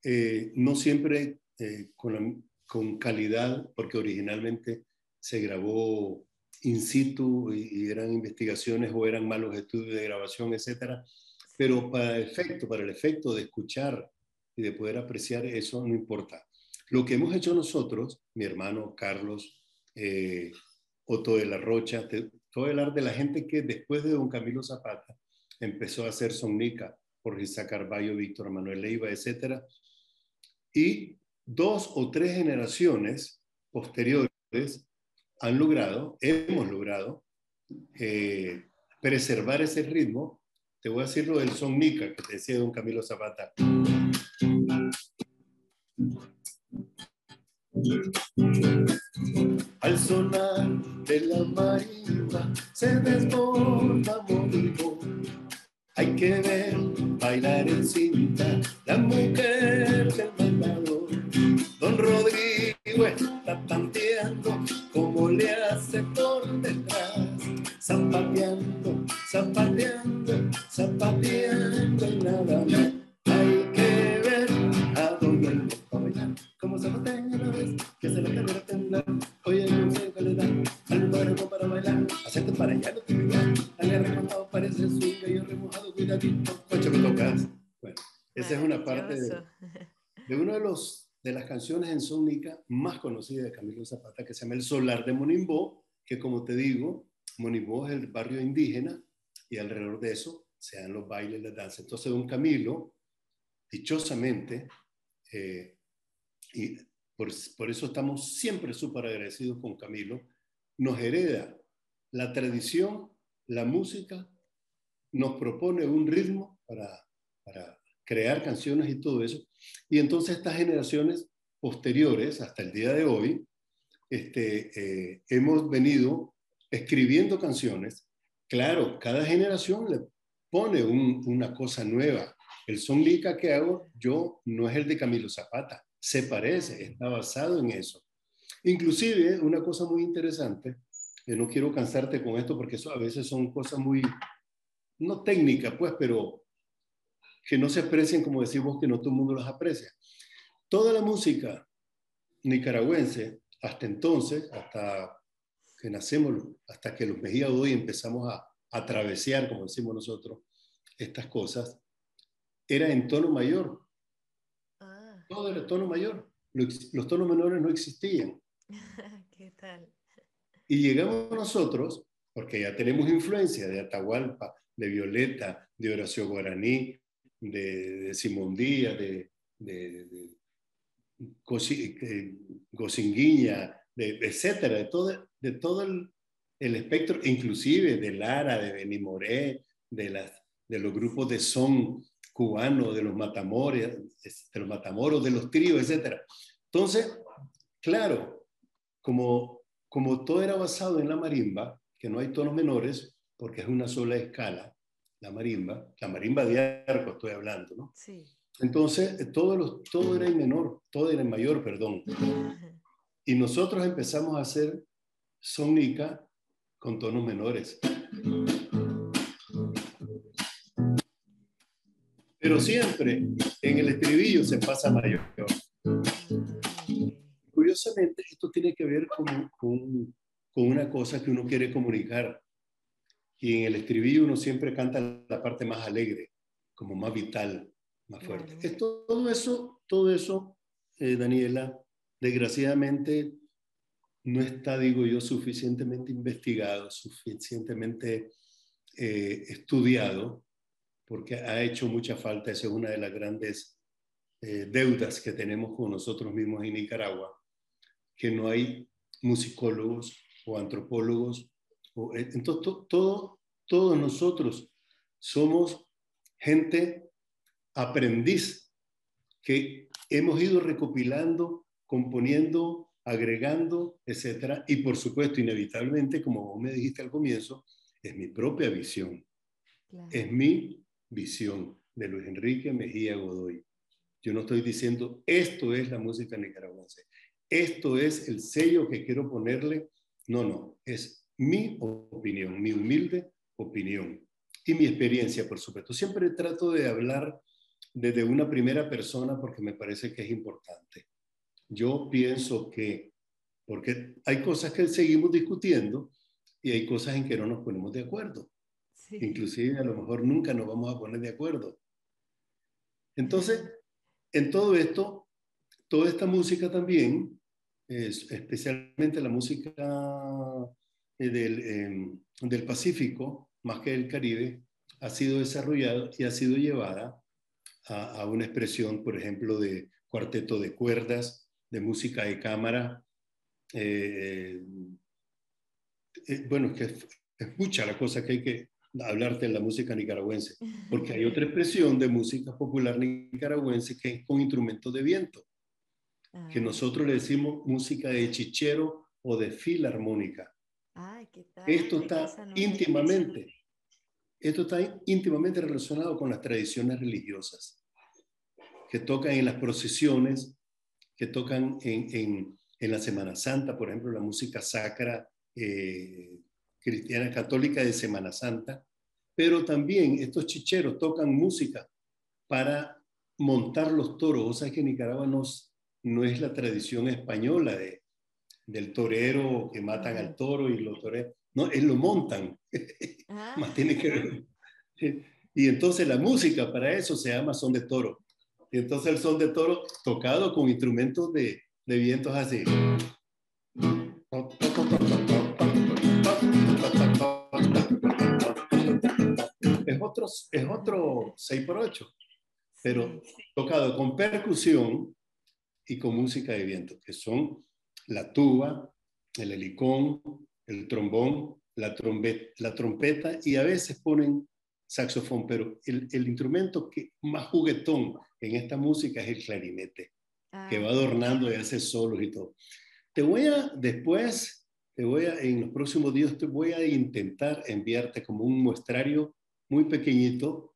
eh, no siempre eh, con, con, calidad, porque originalmente se grabó in situ y, eran investigaciones o eran malos estudios de grabación, etcétera. Pero para el efecto, para el efecto de escuchar y de poder apreciar eso, no importa. Lo que hemos hecho nosotros, mi hermano Carlos, eh, Otto de la Rocha, todo el arte de la gente que después de don Camilo Zapata empezó a hacer sonica, por Isaac Carballo, Víctor Manuel Leiva, etcétera. Y dos o tres generaciones posteriores han logrado, hemos logrado, eh, preservar ese ritmo. Te voy a decir lo del sonica que te decía don Camilo Zapata. Al sonar de la marimba se desborda moribo. Hay que ver bailar en cinta la mujer del mandador. Don Rodrigo está tanteando como le hace por detrás, zapateando, zapateando, zapateando parte de, de uno de los de las canciones en sónica más conocidas de Camilo Zapata, que se llama El Solar de Monimbó, que como te digo, Monimbó es el barrio indígena y alrededor de eso se dan los bailes, las danzas. Entonces, don Camilo, dichosamente, eh, y por, por, eso estamos siempre súper agradecidos con Camilo, nos hereda la tradición, la música, nos propone un ritmo para, para crear canciones y todo eso. Y entonces estas generaciones posteriores, hasta el día de hoy, este, eh, hemos venido escribiendo canciones. Claro, cada generación le pone una cosa nueva. El son lica que hago yo no es el de Camilo Zapata, se parece, está basado en eso. Inclusive, una cosa muy interesante, que no quiero cansarte con esto porque eso a veces son cosas muy, no técnicas, pues, pero que no se aprecien como decimos que no todo el mundo las aprecia. Toda la música nicaragüense, hasta entonces, hasta que nacemos, hasta que los Mejía hoy empezamos a, a como decimos nosotros, estas cosas, era en tono mayor. Ah. Todo era tono mayor. Los, los tonos menores no existían. ¿Qué tal? Y llegamos nosotros, porque ya tenemos influencia de Atahualpa, de Violeta, de Horacio Guaraní, de, de Simón Díaz, de, de, de Gosinguiña, de, etcétera, de todo, de todo el, el, espectro, inclusive de Lara, de Benimoré, de, las, de los grupos de son cubano, de los matamores, de los matamoros, de los tríos, etcétera. Entonces, claro, como, como todo era basado en la marimba, que no hay tonos menores, porque es una sola escala, la marimba, la marimba de arco estoy hablando, ¿no? Sí. Entonces, eh, todo, los, todo era en menor, todo era en mayor, perdón. Y nosotros empezamos a hacer sónica con tonos menores. Pero siempre en el estribillo se pasa mayor. Curiosamente, esto tiene que ver con, con con una cosa que uno quiere comunicar. Y en el estribillo uno siempre canta la parte más alegre, como más vital, más fuerte. Es todo eso, todo eso, eh, Daniela, desgraciadamente no está, digo yo, suficientemente investigado, suficientemente eh, estudiado, porque ha hecho mucha falta. Esa es una de las grandes eh, deudas que tenemos con nosotros mismos en Nicaragua, que no hay musicólogos o antropólogos. Eh, entonces, todo, todos nosotros somos gente aprendiz que hemos ido recopilando, componiendo, agregando, etcétera. Y por supuesto, inevitablemente, como vos me dijiste al comienzo, es mi propia visión. Es mi visión de Luis Enrique Mejía Godoy. Yo no estoy diciendo esto es la música nicaragüense, esto es el sello que quiero ponerle. No, no, es mi opinión, mi humilde opinión y mi experiencia, por supuesto. Siempre trato de hablar desde una primera persona porque me parece que es importante. Yo pienso que, porque hay cosas que seguimos discutiendo y hay cosas en que no nos ponemos de acuerdo. Inclusive a lo mejor nunca nos vamos a poner de acuerdo. Entonces, en todo esto, toda esta música también, es, especialmente la música del, em, del Pacífico, más que del Caribe, ha sido desarrollada y ha sido llevada a, a, una expresión, por ejemplo, de cuarteto de cuerdas, de música de cámara. Eh, eh, bueno, es que es, es, mucha la cosa que hay que hablarte de la música nicaragüense, porque hay otra expresión de música popular nicaragüense que es con instrumentos de viento, que ah. nosotros le decimos música de chichero o de filarmónica. Ay, ¿qué tal? Esto está no íntimamente, esto está íntimamente relacionado con las tradiciones religiosas, que tocan en las procesiones, que tocan en, en, en la Semana Santa, por ejemplo, la música sacra eh, cristiana católica de Semana Santa, pero también estos chicheros tocan música para montar los toros. O sea que Nicaragua no, no es la tradición española de, del torero que matan al toro y los toreros. No, es lo montan. Ah. Más tiene que ver. Y entonces la música para eso se llama son de toro. Y entonces el son de toro tocado con instrumentos de, de vientos así. es otro 6 por 8 pero tocado con percusión y con música de viento, que son la tuba, el helicón, el trombón, la, trompeta, la trompeta y a veces ponen saxofón, pero el, el, instrumento que más juguetón en esta música es el clarinete, que va ah, adornando y hace solos y todo. Te voy a, después, te voy a, en los próximos días, te voy a intentar enviarte como un muestrario muy pequeñito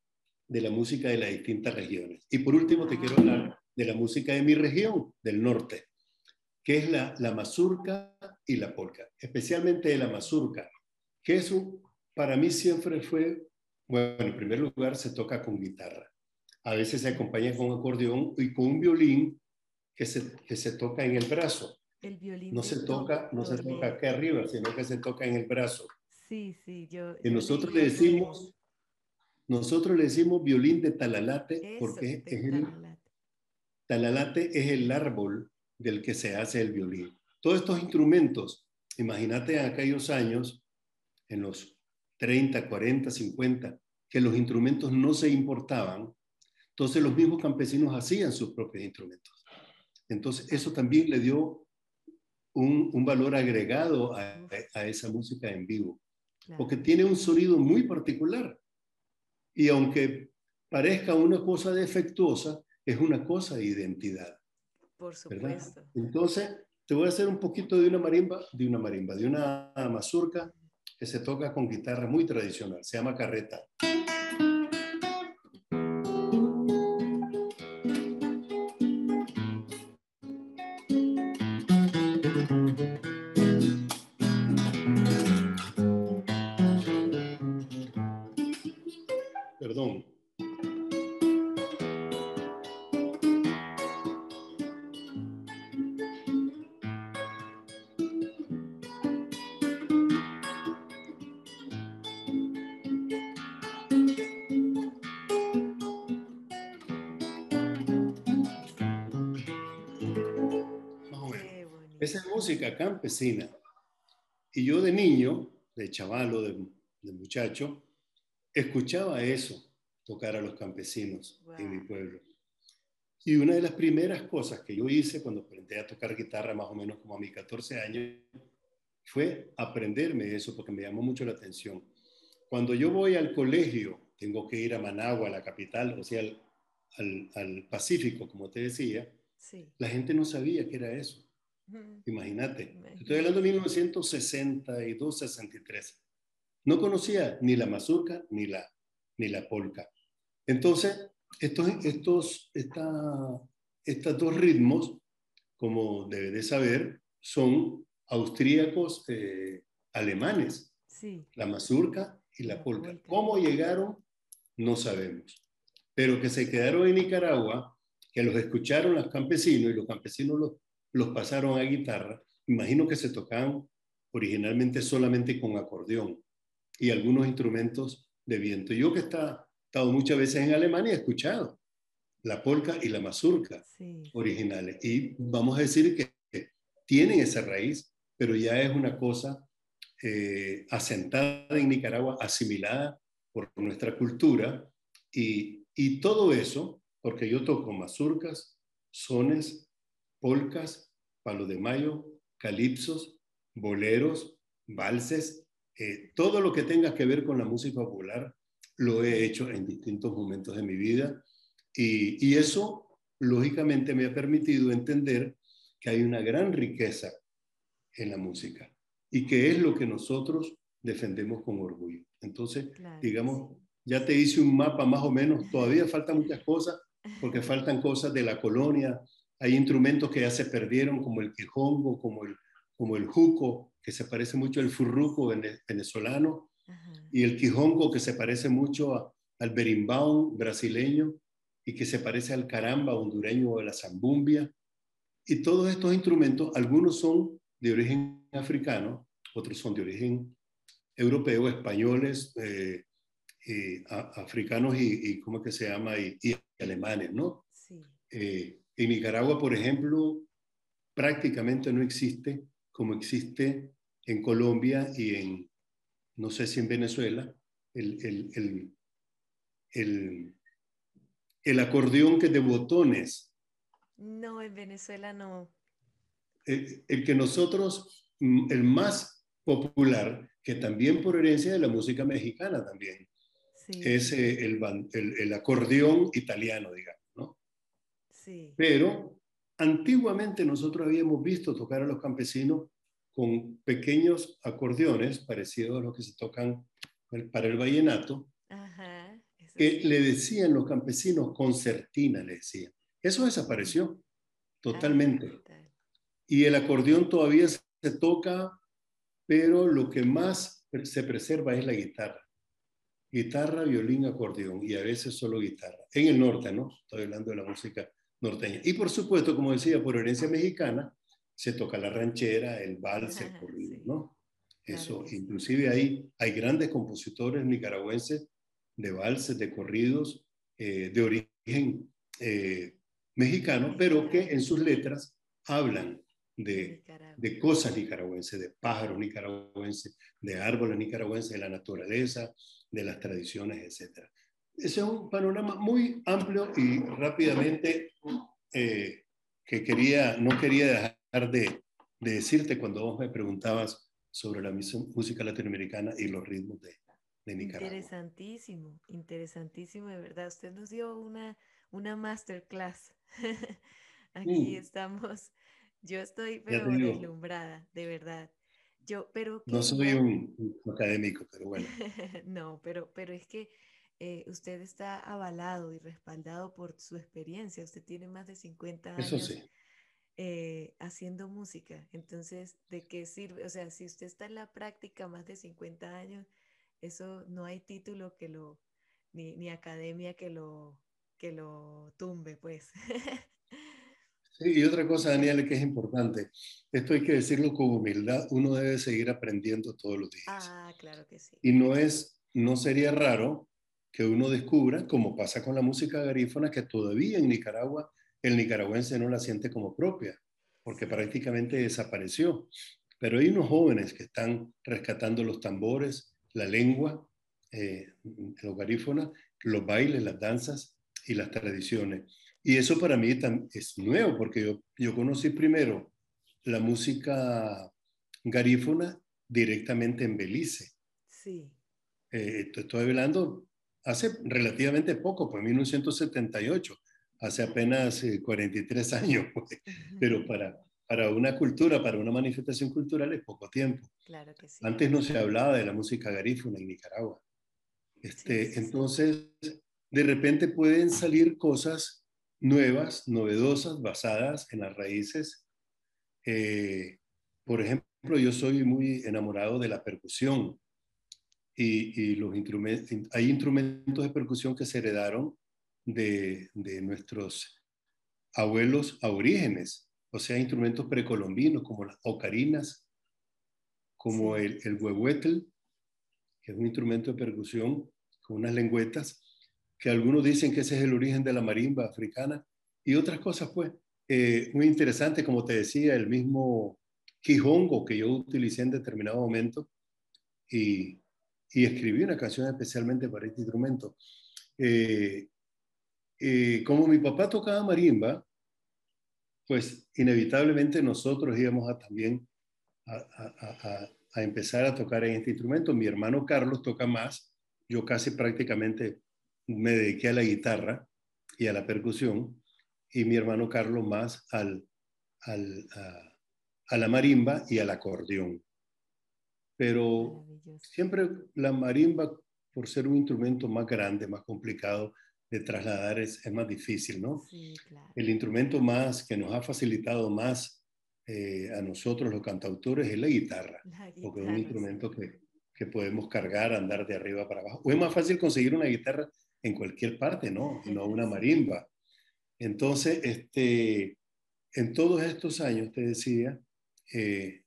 de la música de las distintas regiones. Y por último te quiero hablar de la música de mi región, del norte, que es la, la mazurca y la polca, especialmente la mazurca, que eso para mí siempre fue, bueno, en primer lugar se toca con guitarra, a veces se acompaña con un acordeón y con un violín que se, que se toca en el brazo. El violín. No se toca, no se toca acá arriba, sino que se toca en el brazo. Sí, sí, yo. Y nosotros le decimos nosotros le decimos violín de talalate porque es el, talalate. es el árbol del que se hace el violín. Todos estos instrumentos, imagínate en aquellos años, en los 30, 40, 50, que los instrumentos no se importaban, entonces los mismos campesinos hacían sus propios instrumentos. Entonces eso también le dio un, un valor agregado a, a, esa música en vivo, porque tiene un sonido muy particular. Y aunque parezca una cosa defectuosa, es una cosa de identidad. Por supuesto. Entonces, te voy a hacer un poquito de una marimba, de una marimba, de una mazurca que se toca con guitarra muy tradicional, se llama carreta. Campesina. Y yo de niño, de chavalo, de, de muchacho, escuchaba eso, tocar a los campesinos en mi pueblo. Y una de las primeras cosas que yo hice cuando aprendí a tocar guitarra, más o menos como a mis 14 años, fue aprenderme eso porque me llamó mucho la atención. Cuando yo voy al colegio, tengo que ir a Managua, la capital, o sea, al, al, Pacífico, como te decía, la gente no sabía qué era eso. Imagínate. Estoy hablando de 1962, 63. No conocía ni la mazurca ni la, ni la polca. Entonces, estos, estos, estos dos ritmos, como debe de saber, son austríacos eh, alemanes. La mazurca y la, polca. ¿Cómo llegaron? No sabemos. Pero que se quedaron en Nicaragua, que los escucharon los campesinos y los campesinos los, los pasaron a guitarra, imagino que se tocaban originalmente solamente con acordeón y algunos instrumentos de viento. Yo que he estado muchas veces en Alemania he escuchado la polka y la mazurca originales. Y vamos a decir que tienen esa raíz, pero ya es una cosa eh, asentada en Nicaragua, asimilada por nuestra cultura. Y, y todo eso, porque yo toco mazurcas, sones, polcas, palo de mayo, calipsos, boleros, valses, eh, todo lo que tenga que ver con la música popular lo he hecho en distintos momentos de mi vida y, eso lógicamente me ha permitido entender que hay una gran riqueza en la música y que es lo que nosotros defendemos con orgullo. Entonces, digamos, ya te hice un mapa más o menos, todavía faltan muchas cosas porque faltan cosas de la colonia, hay instrumentos que ya se perdieron como el quijongo, como el, como el juco, que se parece mucho al furruco venezolano, y el quijongo, que se parece mucho al berimbau brasileño, y que se parece al caramba hondureño o a la zambumbia. Y todos estos instrumentos, algunos son de origen africano, otros son de origen europeo, españoles, eh, africanos y, ¿cómo que se llama? Y, alemanes, ¿no? Eh, en Nicaragua, por ejemplo, prácticamente no existe como existe en Colombia y en, no sé si en Venezuela, el, el, el, el, acordeón que de botones. No, en Venezuela no. El, que nosotros, mm, el más popular, que también por herencia de la música mexicana también, es eh, el, el, acordeón italiano, digamos. Sí. Pero Antiguamente nosotros habíamos visto tocar a los campesinos con pequeños acordeones parecidos a los que se tocan para el vallenato, que le decían los campesinos concertina, le decían. Eso desapareció totalmente. y el acordeón todavía se toca, pero lo que más se preserva es la guitarra. Guitarra, violín, acordeón y a veces solo guitarra. En el norte, ¿no? Estoy hablando de la música norteña. Y por supuesto, como decía, por herencia mexicana, se toca la ranchera, el vals, el corrido, ¿no? Eso, inclusive hay, hay grandes compositores nicaragüenses de valses, de corridos, eh, de origen eh, mexicano, pero que en sus letras hablan de, de, cosas nicaragüenses, de pájaros nicaragüenses, de árboles nicaragüenses, de la naturaleza, de las tradiciones, etc. Ese es un panorama muy amplio y rápidamente eh, que quería, no quería dejar de, de, decirte cuando vos me preguntabas sobre la música latinoamericana y los ritmos de, de Nicaragua. Interesantísimo, interesantísimo, de verdad. Usted nos dio una, una masterclass. Aquí mm. estamos. Yo estoy pero deslumbrada, de verdad. Yo, pero no soy un, un, académico, pero bueno. no, pero, pero es que eh, usted está avalado y respaldado por su experiencia. Usted tiene más de 50 años eh, haciendo música. Entonces, ¿de qué sirve? O sea, si usted está en la práctica más de 50 años, eso no hay título que lo, ni, ni academia que lo, que lo tumbe, pues. Sí, y otra cosa, Daniel, que es importante, esto hay que decirlo con humildad, uno debe seguir aprendiendo todos los días. Ah, claro que sí. Y no es, no sería raro que uno descubra, como pasa con la música garífona, que todavía en Nicaragua el nicaragüense no la siente como propia. porque prácticamente desapareció. Pero hay unos jóvenes que están rescatando los tambores, la lengua, eh, los garífonas, los bailes, las danzas y las tradiciones. Y eso para mí es nuevo, porque yo, yo conocí primero la música garífona directamente en Belice. Sí. Eh, estoy hablando hace relativamente poco, pues 1978, hace apenas 43 eh, años, pues. pero para, para una cultura, para una manifestación cultural es poco tiempo. Claro que sí. Antes no se hablaba de la música garífuna en Nicaragua. Este, entonces, de repente pueden salir cosas nuevas, novedosas, basadas en las raíces. Eh, por ejemplo, yo soy muy enamorado de la percusión y, los instrumentos, hay instrumentos de percusión que se heredaron de, de nuestros abuelos aborígenes, o sea, instrumentos precolombinos como las ocarinas, como el, el huehuetl, que es un instrumento de percusión con unas lengüetas, que algunos dicen que ese es el origen de la marimba africana, y otras cosas, pues, eh, muy interesante, como te decía, el mismo quijongo que yo utilicé en determinado momento, y, y escribí una canción especialmente para este instrumento. Eh, eh, como mi papá tocaba marimba, pues inevitablemente nosotros íbamos a también a, empezar a tocar en este instrumento. Mi hermano Carlos toca más, yo casi prácticamente me dediqué a la guitarra y a la percusión, y mi hermano Carlos más al, al a, la marimba y al acordeón. Pero siempre la marimba, por ser un instrumento más grande, más complicado de trasladar, es, es más difícil, ¿no? Sí, claro. El instrumento más que nos ha facilitado más eh, a nosotros los cantautores es la guitarra, La porque es un guitarra, instrumento que, que podemos cargar, andar de arriba para abajo. O es más fácil conseguir una guitarra en cualquier parte, ¿no? Y no una marimba. Entonces, este, en todos estos años, te decía, eh,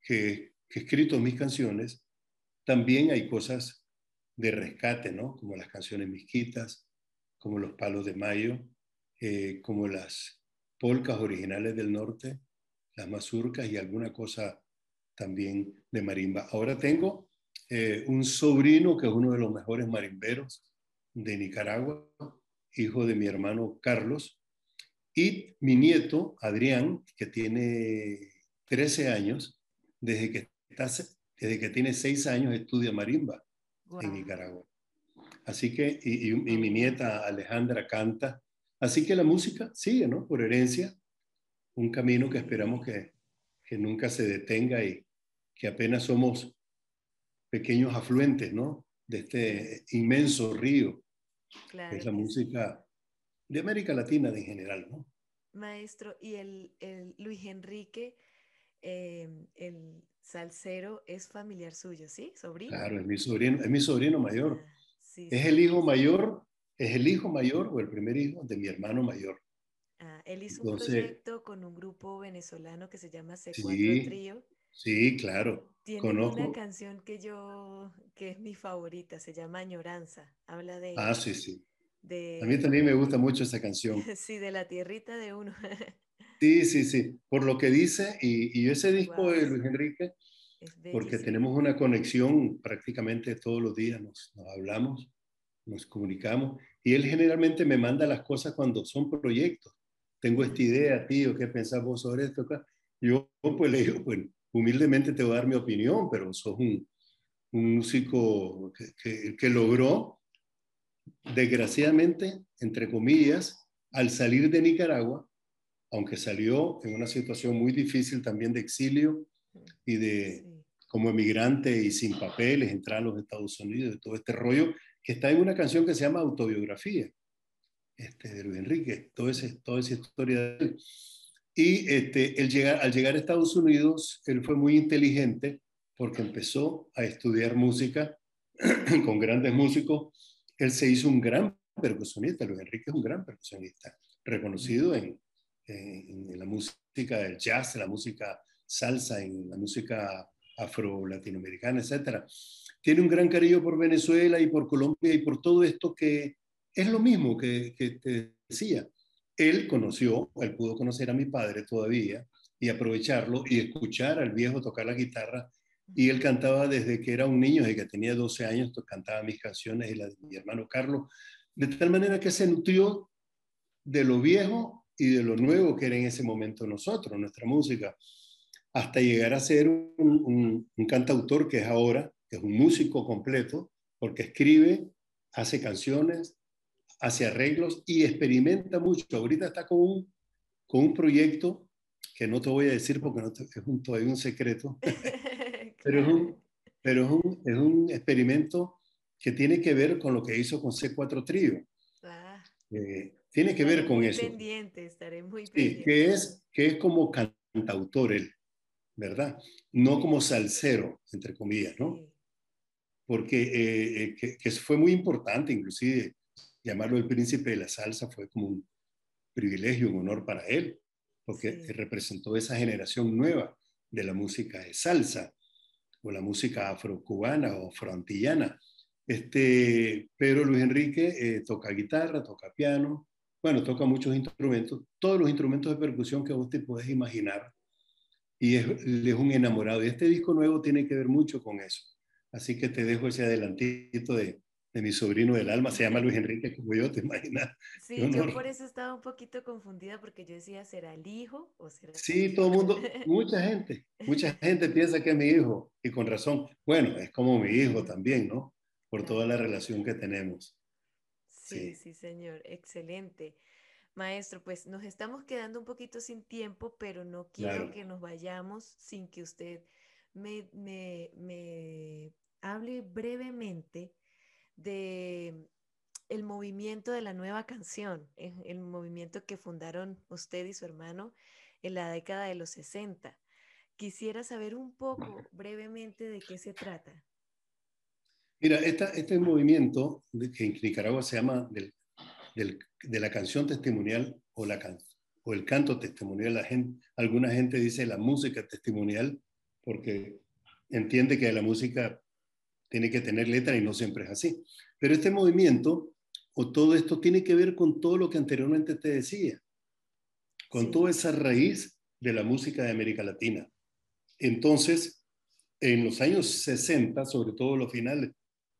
que, que he escrito mis canciones, también hay cosas de rescate, ¿no? Como las canciones misquitas, como los palos de mayo, eh, como las polcas originales del norte, las mazurcas y alguna cosa también de marimba. Ahora tengo eh, un sobrino que es uno de los mejores marimberos de Nicaragua, hijo de mi hermano Carlos, y mi nieto Adrián, que tiene 13 años, desde que, desde que tiene 6 años estudia marimba en Nicaragua. Así que, y, y- y mi nieta Alejandra canta. Así que la música sigue, ¿no? Por herencia, un camino que esperamos que, que nunca se detenga y que apenas somos pequeños afluentes, ¿no? De este inmenso río Claro que es la música de América Latina en general, ¿no? Maestro, y el, el Luis Enrique, eh, el salsero, es familiar suyo, ¿sí? ¿Sobrino? Claro, es mi sobrino, es mi sobrino mayor. Ah, sí, Es sí, el hijo sí. mayor, es el hijo mayor o el primer hijo de mi hermano mayor. Ah, él hizo un Entonces- proyecto con un grupo venezolano que se llama C4 Sí, Trío. Sí, claro. Tienen una Conozco. canción que yo, que es mi favorita, se llama Añoranza. Habla de, Ah, sí, sí. de, A mí también me gusta mucho esa canción. sí, de la tierrita de uno. Sí, sí, sí. Por lo que dice, y, y ese disco Guau, de. Luis Enrique, porque tenemos una conexión prácticamente todos los días, nos, nos hablamos, nos comunicamos, y él generalmente me manda las cosas cuando son proyectos. Tengo esta idea, tío, ¿qué pensás vos sobre esto? Yo pues le digo, pues humildemente te voy a dar mi opinión, pero sos un, un músico que, que- que logró, desgraciadamente, entre comillas, al salir de Nicaragua, aunque salió en una situación muy difícil también de exilio y de, como emigrante y sin papeles, entrar a los Estados Unidos, y todo este rollo, que está en una canción que se llama Autobiografía, este, de Luis Enrique, todo ese, toda esa historia de él. Y este, él llegar, al llegar a Estados Unidos, él fue muy inteligente porque empezó a estudiar música con grandes músicos. Él se hizo un gran percusionista, Luis Enrique es un gran percusionista, reconocido en, en, la música del jazz, en la música salsa, en la música afro-latinoamericana, etc. Tiene un gran cariño por Venezuela y por Colombia y por todo esto que es lo mismo que, que te decía. él conoció, él pudo conocer a mi padre todavía y aprovecharlo y escuchar al viejo tocar la guitarra. Y él cantaba desde que era un niño, desde que tenía 12 años, cantaba mis canciones y las de mi hermano Carlos, de tal manera que se nutrió de lo viejo y de lo nuevo que era en ese momento nosotros, nuestra música, hasta llegar a ser un, un cantautor que es ahora, que es un músico completo, porque escribe, hace canciones, hace arreglos y experimenta mucho. Ahorita está con un, con un proyecto que no te voy a decir porque no es un, todavía un secreto, pero, es un, pero es un, es un, experimento que tiene que ver con lo que hizo con C4 Trío. Ah. Eh, tiene que ver con eso. Pendiente, estaré muy pendiente. Sí, que es, que es como cantautor él, ¿verdad? No como salsero, entre comillas, ¿no? Porque eh, eh, que, que, fue muy importante, inclusive llamarlo el príncipe de la salsa fue como un privilegio, un honor para él, porque representó esa generación nueva de la música de salsa o la música afrocubana o frontillana. Este, pero Luis Enrique eh, toca guitarra, toca piano, bueno, toca muchos instrumentos, todos los instrumentos de percusión que vos te puedes imaginar, y es, es un enamorado. Y este disco nuevo tiene que ver mucho con eso. Así que te dejo ese adelantito de, de mi sobrino del alma, se llama Luis Enrique, como yo, te imaginas. Sí, yo por eso estaba un poquito confundida, porque yo decía, ¿será el hijo o será Sí, todo el mundo, mucha gente, mucha gente piensa que es mi hijo, y con razón. Bueno, es como mi hijo también, ¿no? Por toda la relación que tenemos. Sí, sí, señor, excelente. Maestro, pues nos estamos quedando un poquito sin tiempo, pero no quiero que nos vayamos sin que usted me, me, me hable brevemente de el movimiento de la nueva canción, el movimiento que fundaron usted y su hermano en la década de los 60. Quisiera saber un poco brevemente de qué se trata. Mira, este movimiento que en Nicaragua se llama del, de la canción testimonial o, la o el canto testimonial, la gente, alguna gente dice la música testimonial porque entiende que la música tiene que tener letra y no siempre es así. Pero este movimiento o todo esto tiene que ver con todo lo que anteriormente te decía, con toda esa raíz de la música de América Latina. Entonces, en los años 60, sobre todo los finales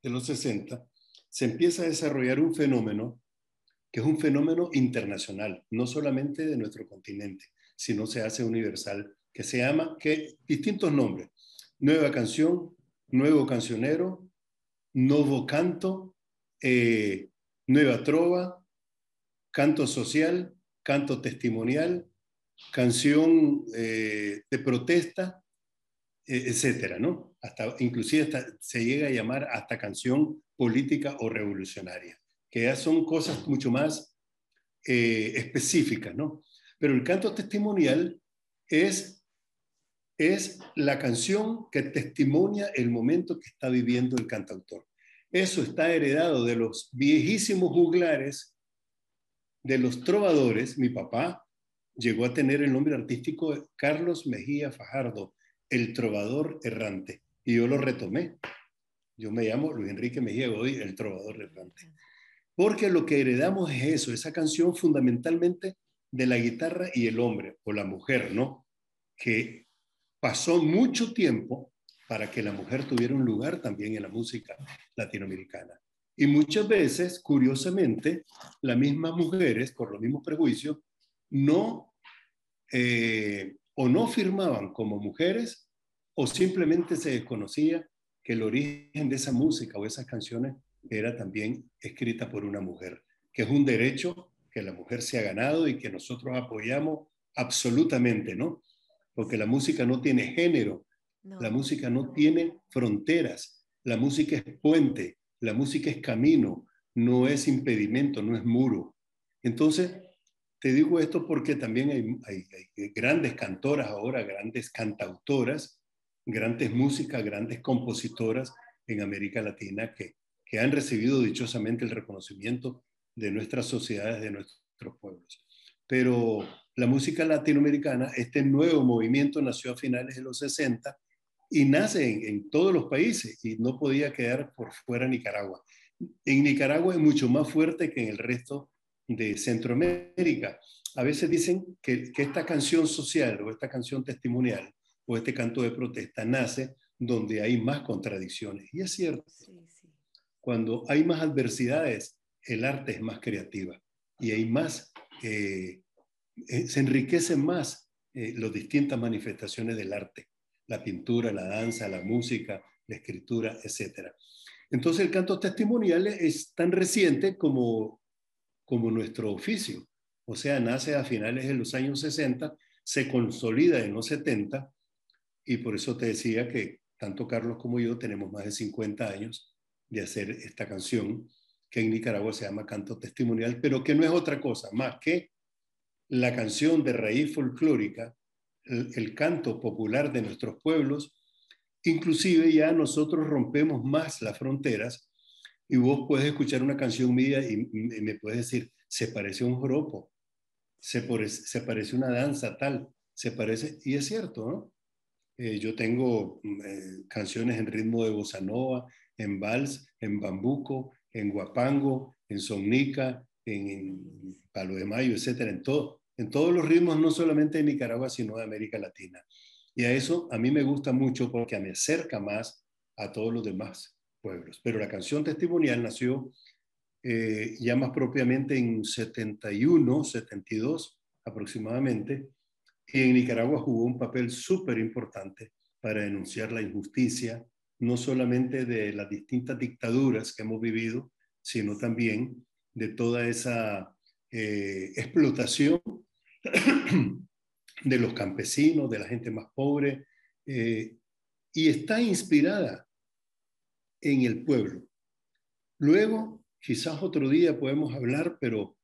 de los 60, se empieza a desarrollar un fenómeno que es un fenómeno internacional, no solamente de nuestro continente, sino se hace universal, que se llama, que distintos nombres, nueva canción, nuevo cancionero, nuevo canto, eh, nueva trova, canto social, canto testimonial, canción eh, de protesta, e, etcétera, ¿no? Hasta, inclusive se llega a llamar hasta canción política o revolucionaria, que ya son cosas mucho más eh, específicas, ¿no? Pero el canto testimonial es es la canción que testimonia el momento que está viviendo el cantautor. Eso está heredado de los viejísimos juglares, de los trovadores. Mi papá llegó a tener el nombre artístico Carlos Mejía Fajardo, el trovador errante, y yo lo retomé. Yo me llamo Luis Enrique Mejía Godoy, el trovador errante. Porque lo que heredamos es eso, esa canción fundamentalmente de la guitarra y el hombre, o la mujer, ¿no? Que pasó mucho tiempo para que la mujer tuviera un lugar también en la música latinoamericana. Y muchas veces, curiosamente, las mismas mujeres, por los mismos prejuicios, no eh, o no firmaban como mujeres o simplemente se desconocía que el origen de esa música o esas canciones era también escrita por una mujer, que es un derecho que la mujer se ha ganado y que nosotros apoyamos absolutamente, ¿no? porque la música no tiene género, la música no tiene fronteras, la música es puente, la música es camino, no es impedimento, no es muro. Entonces, te digo esto porque también hay, grandes cantoras ahora, grandes cantautoras, grandes músicas, grandes compositoras en América Latina que, que han recibido dichosamente el reconocimiento de nuestras sociedades, de nuestros pueblos. Pero la música latinoamericana, este nuevo movimiento nació a finales de los 60 y nace en, todos los países y no podía quedar por fuera Nicaragua. En Nicaragua es mucho más fuerte que en el resto de Centroamérica. A veces dicen que, esta canción social o esta canción testimonial o este canto de protesta nace donde hay más contradicciones. Y es cierto, cuando hay más adversidades, el arte es más creativa y hay más, eh, eh, se enriquecen más eh, las distintas manifestaciones del arte, la pintura, la danza, la música, la escritura, etc. Entonces el canto testimonial es tan reciente como, como nuestro oficio. O sea, nace a finales de los años 60, se consolida en los 70 y por eso te decía que tanto Carlos como yo tenemos más de 50 años de hacer esta canción que en Nicaragua se llama canto testimonial, pero que no es otra cosa más que la canción de raíz folclórica, el, canto popular de nuestros pueblos. Inclusive ya nosotros rompemos más las fronteras y vos puedes escuchar una canción mía y, me puedes decir, se parece a un joropo, se, se parece a una danza tal, se parece, y es cierto, ¿no? Eh, yo tengo mm, eh, canciones en ritmo de bossa nova, en vals, en bambuco, en guapango, en sonica, en, palo de mayo, etcétera, en todo, en todos los ritmos, no solamente de Nicaragua, sino de América Latina. Y a eso a mí me gusta mucho porque me acerca más a todos los demás pueblos. Pero la canción testimonial nació eh, ya más propiamente en 71, 72 aproximadamente, en Nicaragua jugó un papel súper importante para denunciar la injusticia, no solamente de las distintas dictaduras que hemos vivido, sino también de toda esa eh, explotación de los campesinos, de la gente más pobre, eh, y está inspirada en el pueblo. Luego, quizás otro día podemos hablar, pero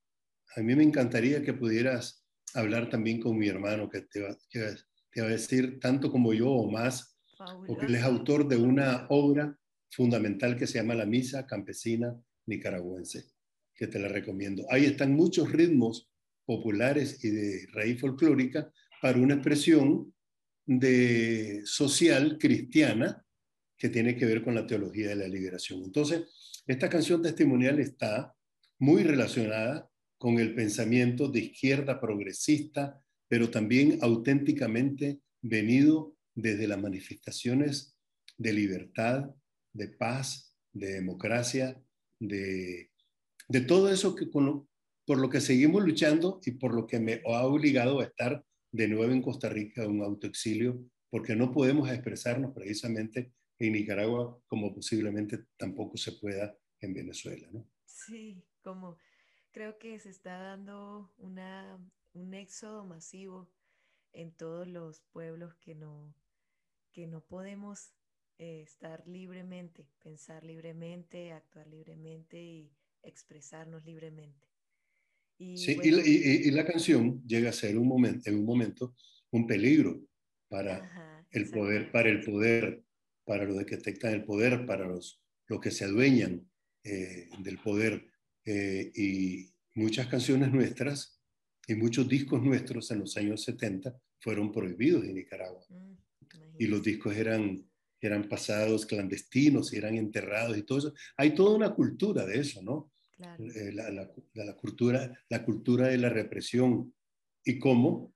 a mí me encantaría que pudieras hablar también con mi hermano, que te va, te va a decir tanto como yo o más porque él es autor de una obra fundamental que se llama La Misa Campesina Nicaragüense, que te la recomiendo. Ahí están muchos ritmos populares y de raíz folclórica para una expresión de social cristiana que tiene que ver con la teología de la liberación. Entonces, esta canción testimonial está muy relacionada con el pensamiento de izquierda progresista, pero también auténticamente venido desde las manifestaciones de libertad, de paz, de democracia, de, de todo eso que por lo que seguimos luchando y por lo que me ha obligado a estar de nuevo en Costa Rica, un autoexilio, porque no podemos expresarnos precisamente en Nicaragua como posiblemente tampoco se pueda en Venezuela. ¿no? Sí, como creo que se está dando una, un éxodo masivo en todos los pueblos que no, que no podemos eh, estar libremente, pensar libremente, actuar libremente y expresarnos libremente. Y, sí, y, la, canción llega a ser un momento, en un momento un peligro para el poder, para el poder, para los que detectan el poder, para los, los que se adueñan eh, del poder. Eh, y muchas canciones nuestras y muchos discos nuestros en los años 70 fueron prohibidos en Nicaragua. Mm y los discos eran, eran pasados clandestinos y eran enterrados y todo eso. Hay toda una cultura de eso, ¿no? Eh, la, la, cultura, la cultura de la represión y cómo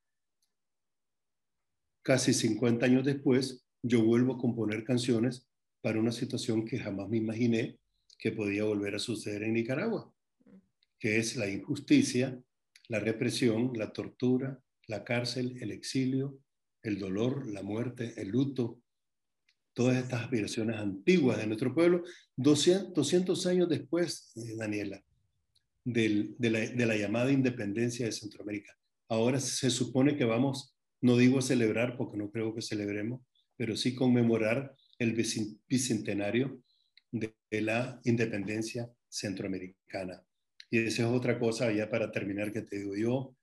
casi 50 años después yo vuelvo a componer canciones para una situación que jamás me imaginé que podía volver a suceder en Nicaragua. Que es la injusticia, la represión, la tortura, la cárcel, el exilio, el dolor, la muerte, el luto, todas estas aspiraciones antiguas de nuestro pueblo, 200, años después, eh, Daniela, de, la, llamada independencia de Centroamérica. Ahora se supone que vamos, no digo celebrar, porque no creo que celebremos, pero sí conmemorar el bicentenario de, la independencia centroamericana. Y esa es otra cosa, ya para terminar, que te digo yo,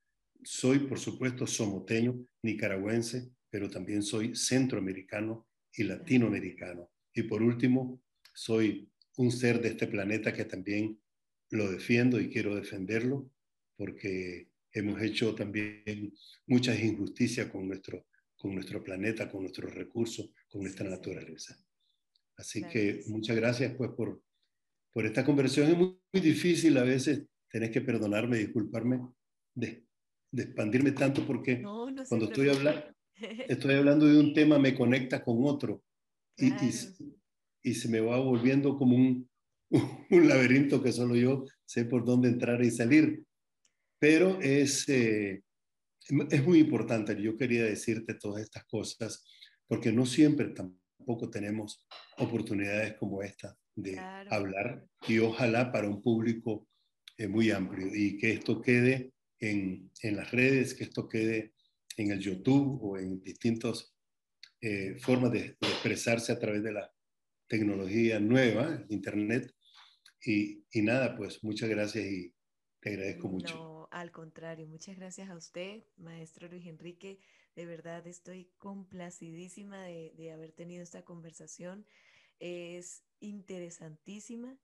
soy, por supuesto, somoteño, nicaragüense, pero también soy centroamericano y latinoamericano. Y por último, soy un ser de este planeta que también lo defiendo y quiero defenderlo porque hemos hecho también muchas injusticias con nuestro, con nuestro planeta, con nuestros recursos, con nuestra naturaleza. Así que muchas gracias pues por, por esta conversación. Es muy, muy, difícil a veces tenés que perdonarme, disculparme de, de expandirme tanto porque cuando estoy hablando, estoy hablando de un tema me conecta con otro y, y, se me va volviendo como un, un laberinto que solo yo sé por dónde entrar y salir. Pero es, eh, es muy importante, yo quería decirte todas estas cosas, porque no siempre tampoco tenemos oportunidades como esta de hablar y ojalá para un público eh, muy amplio y que esto quede en, en, las redes, que esto quede en el YouTube o en distintas eh, formas de, expresarse a través de la tecnología nueva, Internet. Y, y, nada, pues muchas gracias y te agradezco mucho. No, al contrario, muchas gracias a usted, maestro Luis Enrique. De verdad estoy complacidísima de, de haber tenido esta conversación. Es interesantísima.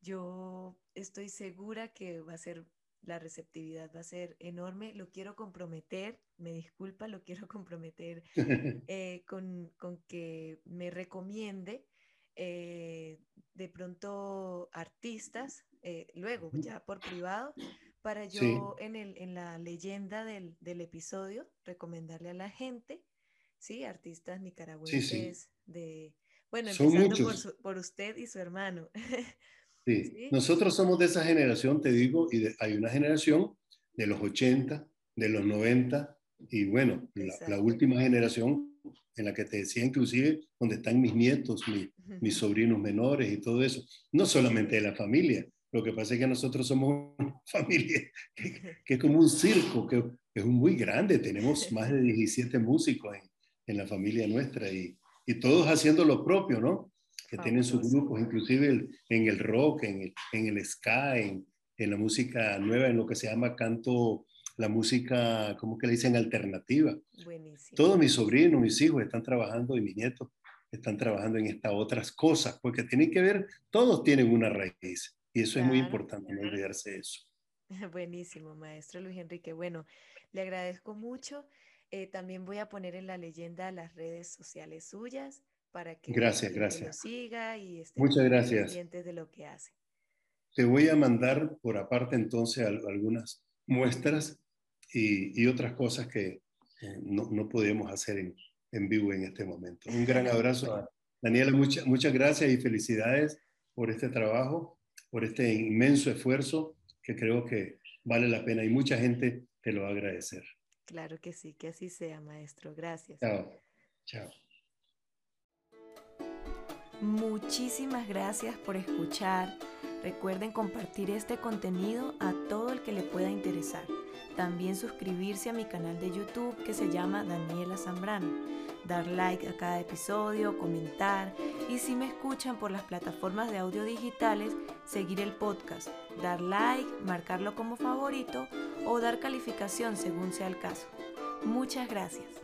Yo estoy segura que va a ser, la receptividad va a ser enorme. Lo quiero comprometer, me disculpa, lo quiero comprometer eh, con, que me recomiende eh, de pronto artistas, eh, luego ya por privado, para yo en, el, en la leyenda del, episodio recomendarle a la gente, ¿sí? Artistas nicaragüenses de bueno, empezando por, por, usted y su hermano. Sí. nosotros somos de esa generación, te digo, y hay una generación de los 80, de los 90, y bueno, la, última generación en la que te decía inclusive donde están mis nietos, mis sobrinos menores y todo eso, no solamente de la familia, lo que pasa es que nosotros somos una familia que, que es como un circo, que, es muy grande, tenemos más de 17 músicos en, en la familia nuestra y, y todos haciendo lo propio, ¿no? Que tienen sus grupos, inclusive en el rock, en el, en el ska, en, en, la música nueva, en lo que se llama canto, la música, ¿cómo que le dicen? Alternativa. Buenísimo. Todos mis sobrinos, mis hijos están trabajando y mis nietos están trabajando en estas otras cosas, porque tienen que ver, todos tienen una raíz y eso es muy importante, no olvidarse de eso. Buenísimo, maestro Luis Enrique. Bueno, le agradezco mucho eh, también voy a poner en la leyenda las redes sociales suyas para que, gracias, gracias. lo siga y esté Muchas gracias. pendientes de lo que hace. Te voy a mandar por aparte entonces algunas muestras y, y otras cosas que eh, no, no, podemos hacer en, en, vivo en este momento. Un gran abrazo a Daniela, muchas muchas gracias y felicidades por este trabajo, por este inmenso esfuerzo que creo que vale la pena y mucha gente te lo va a agradecer. Claro que sí, que así sea, maestro. Gracias. Chao. Chao. Muchísimas gracias por escuchar. Recuerden compartir este contenido a todo el que le pueda interesar. También suscribirse a mi canal de YouTube que se llama Daniela Zambrano. Dar like a cada episodio, comentar y si me escuchan por las plataformas de audio digitales, seguir el podcast, dar like, marcarlo como favorito o dar calificación según sea el caso. Muchas gracias.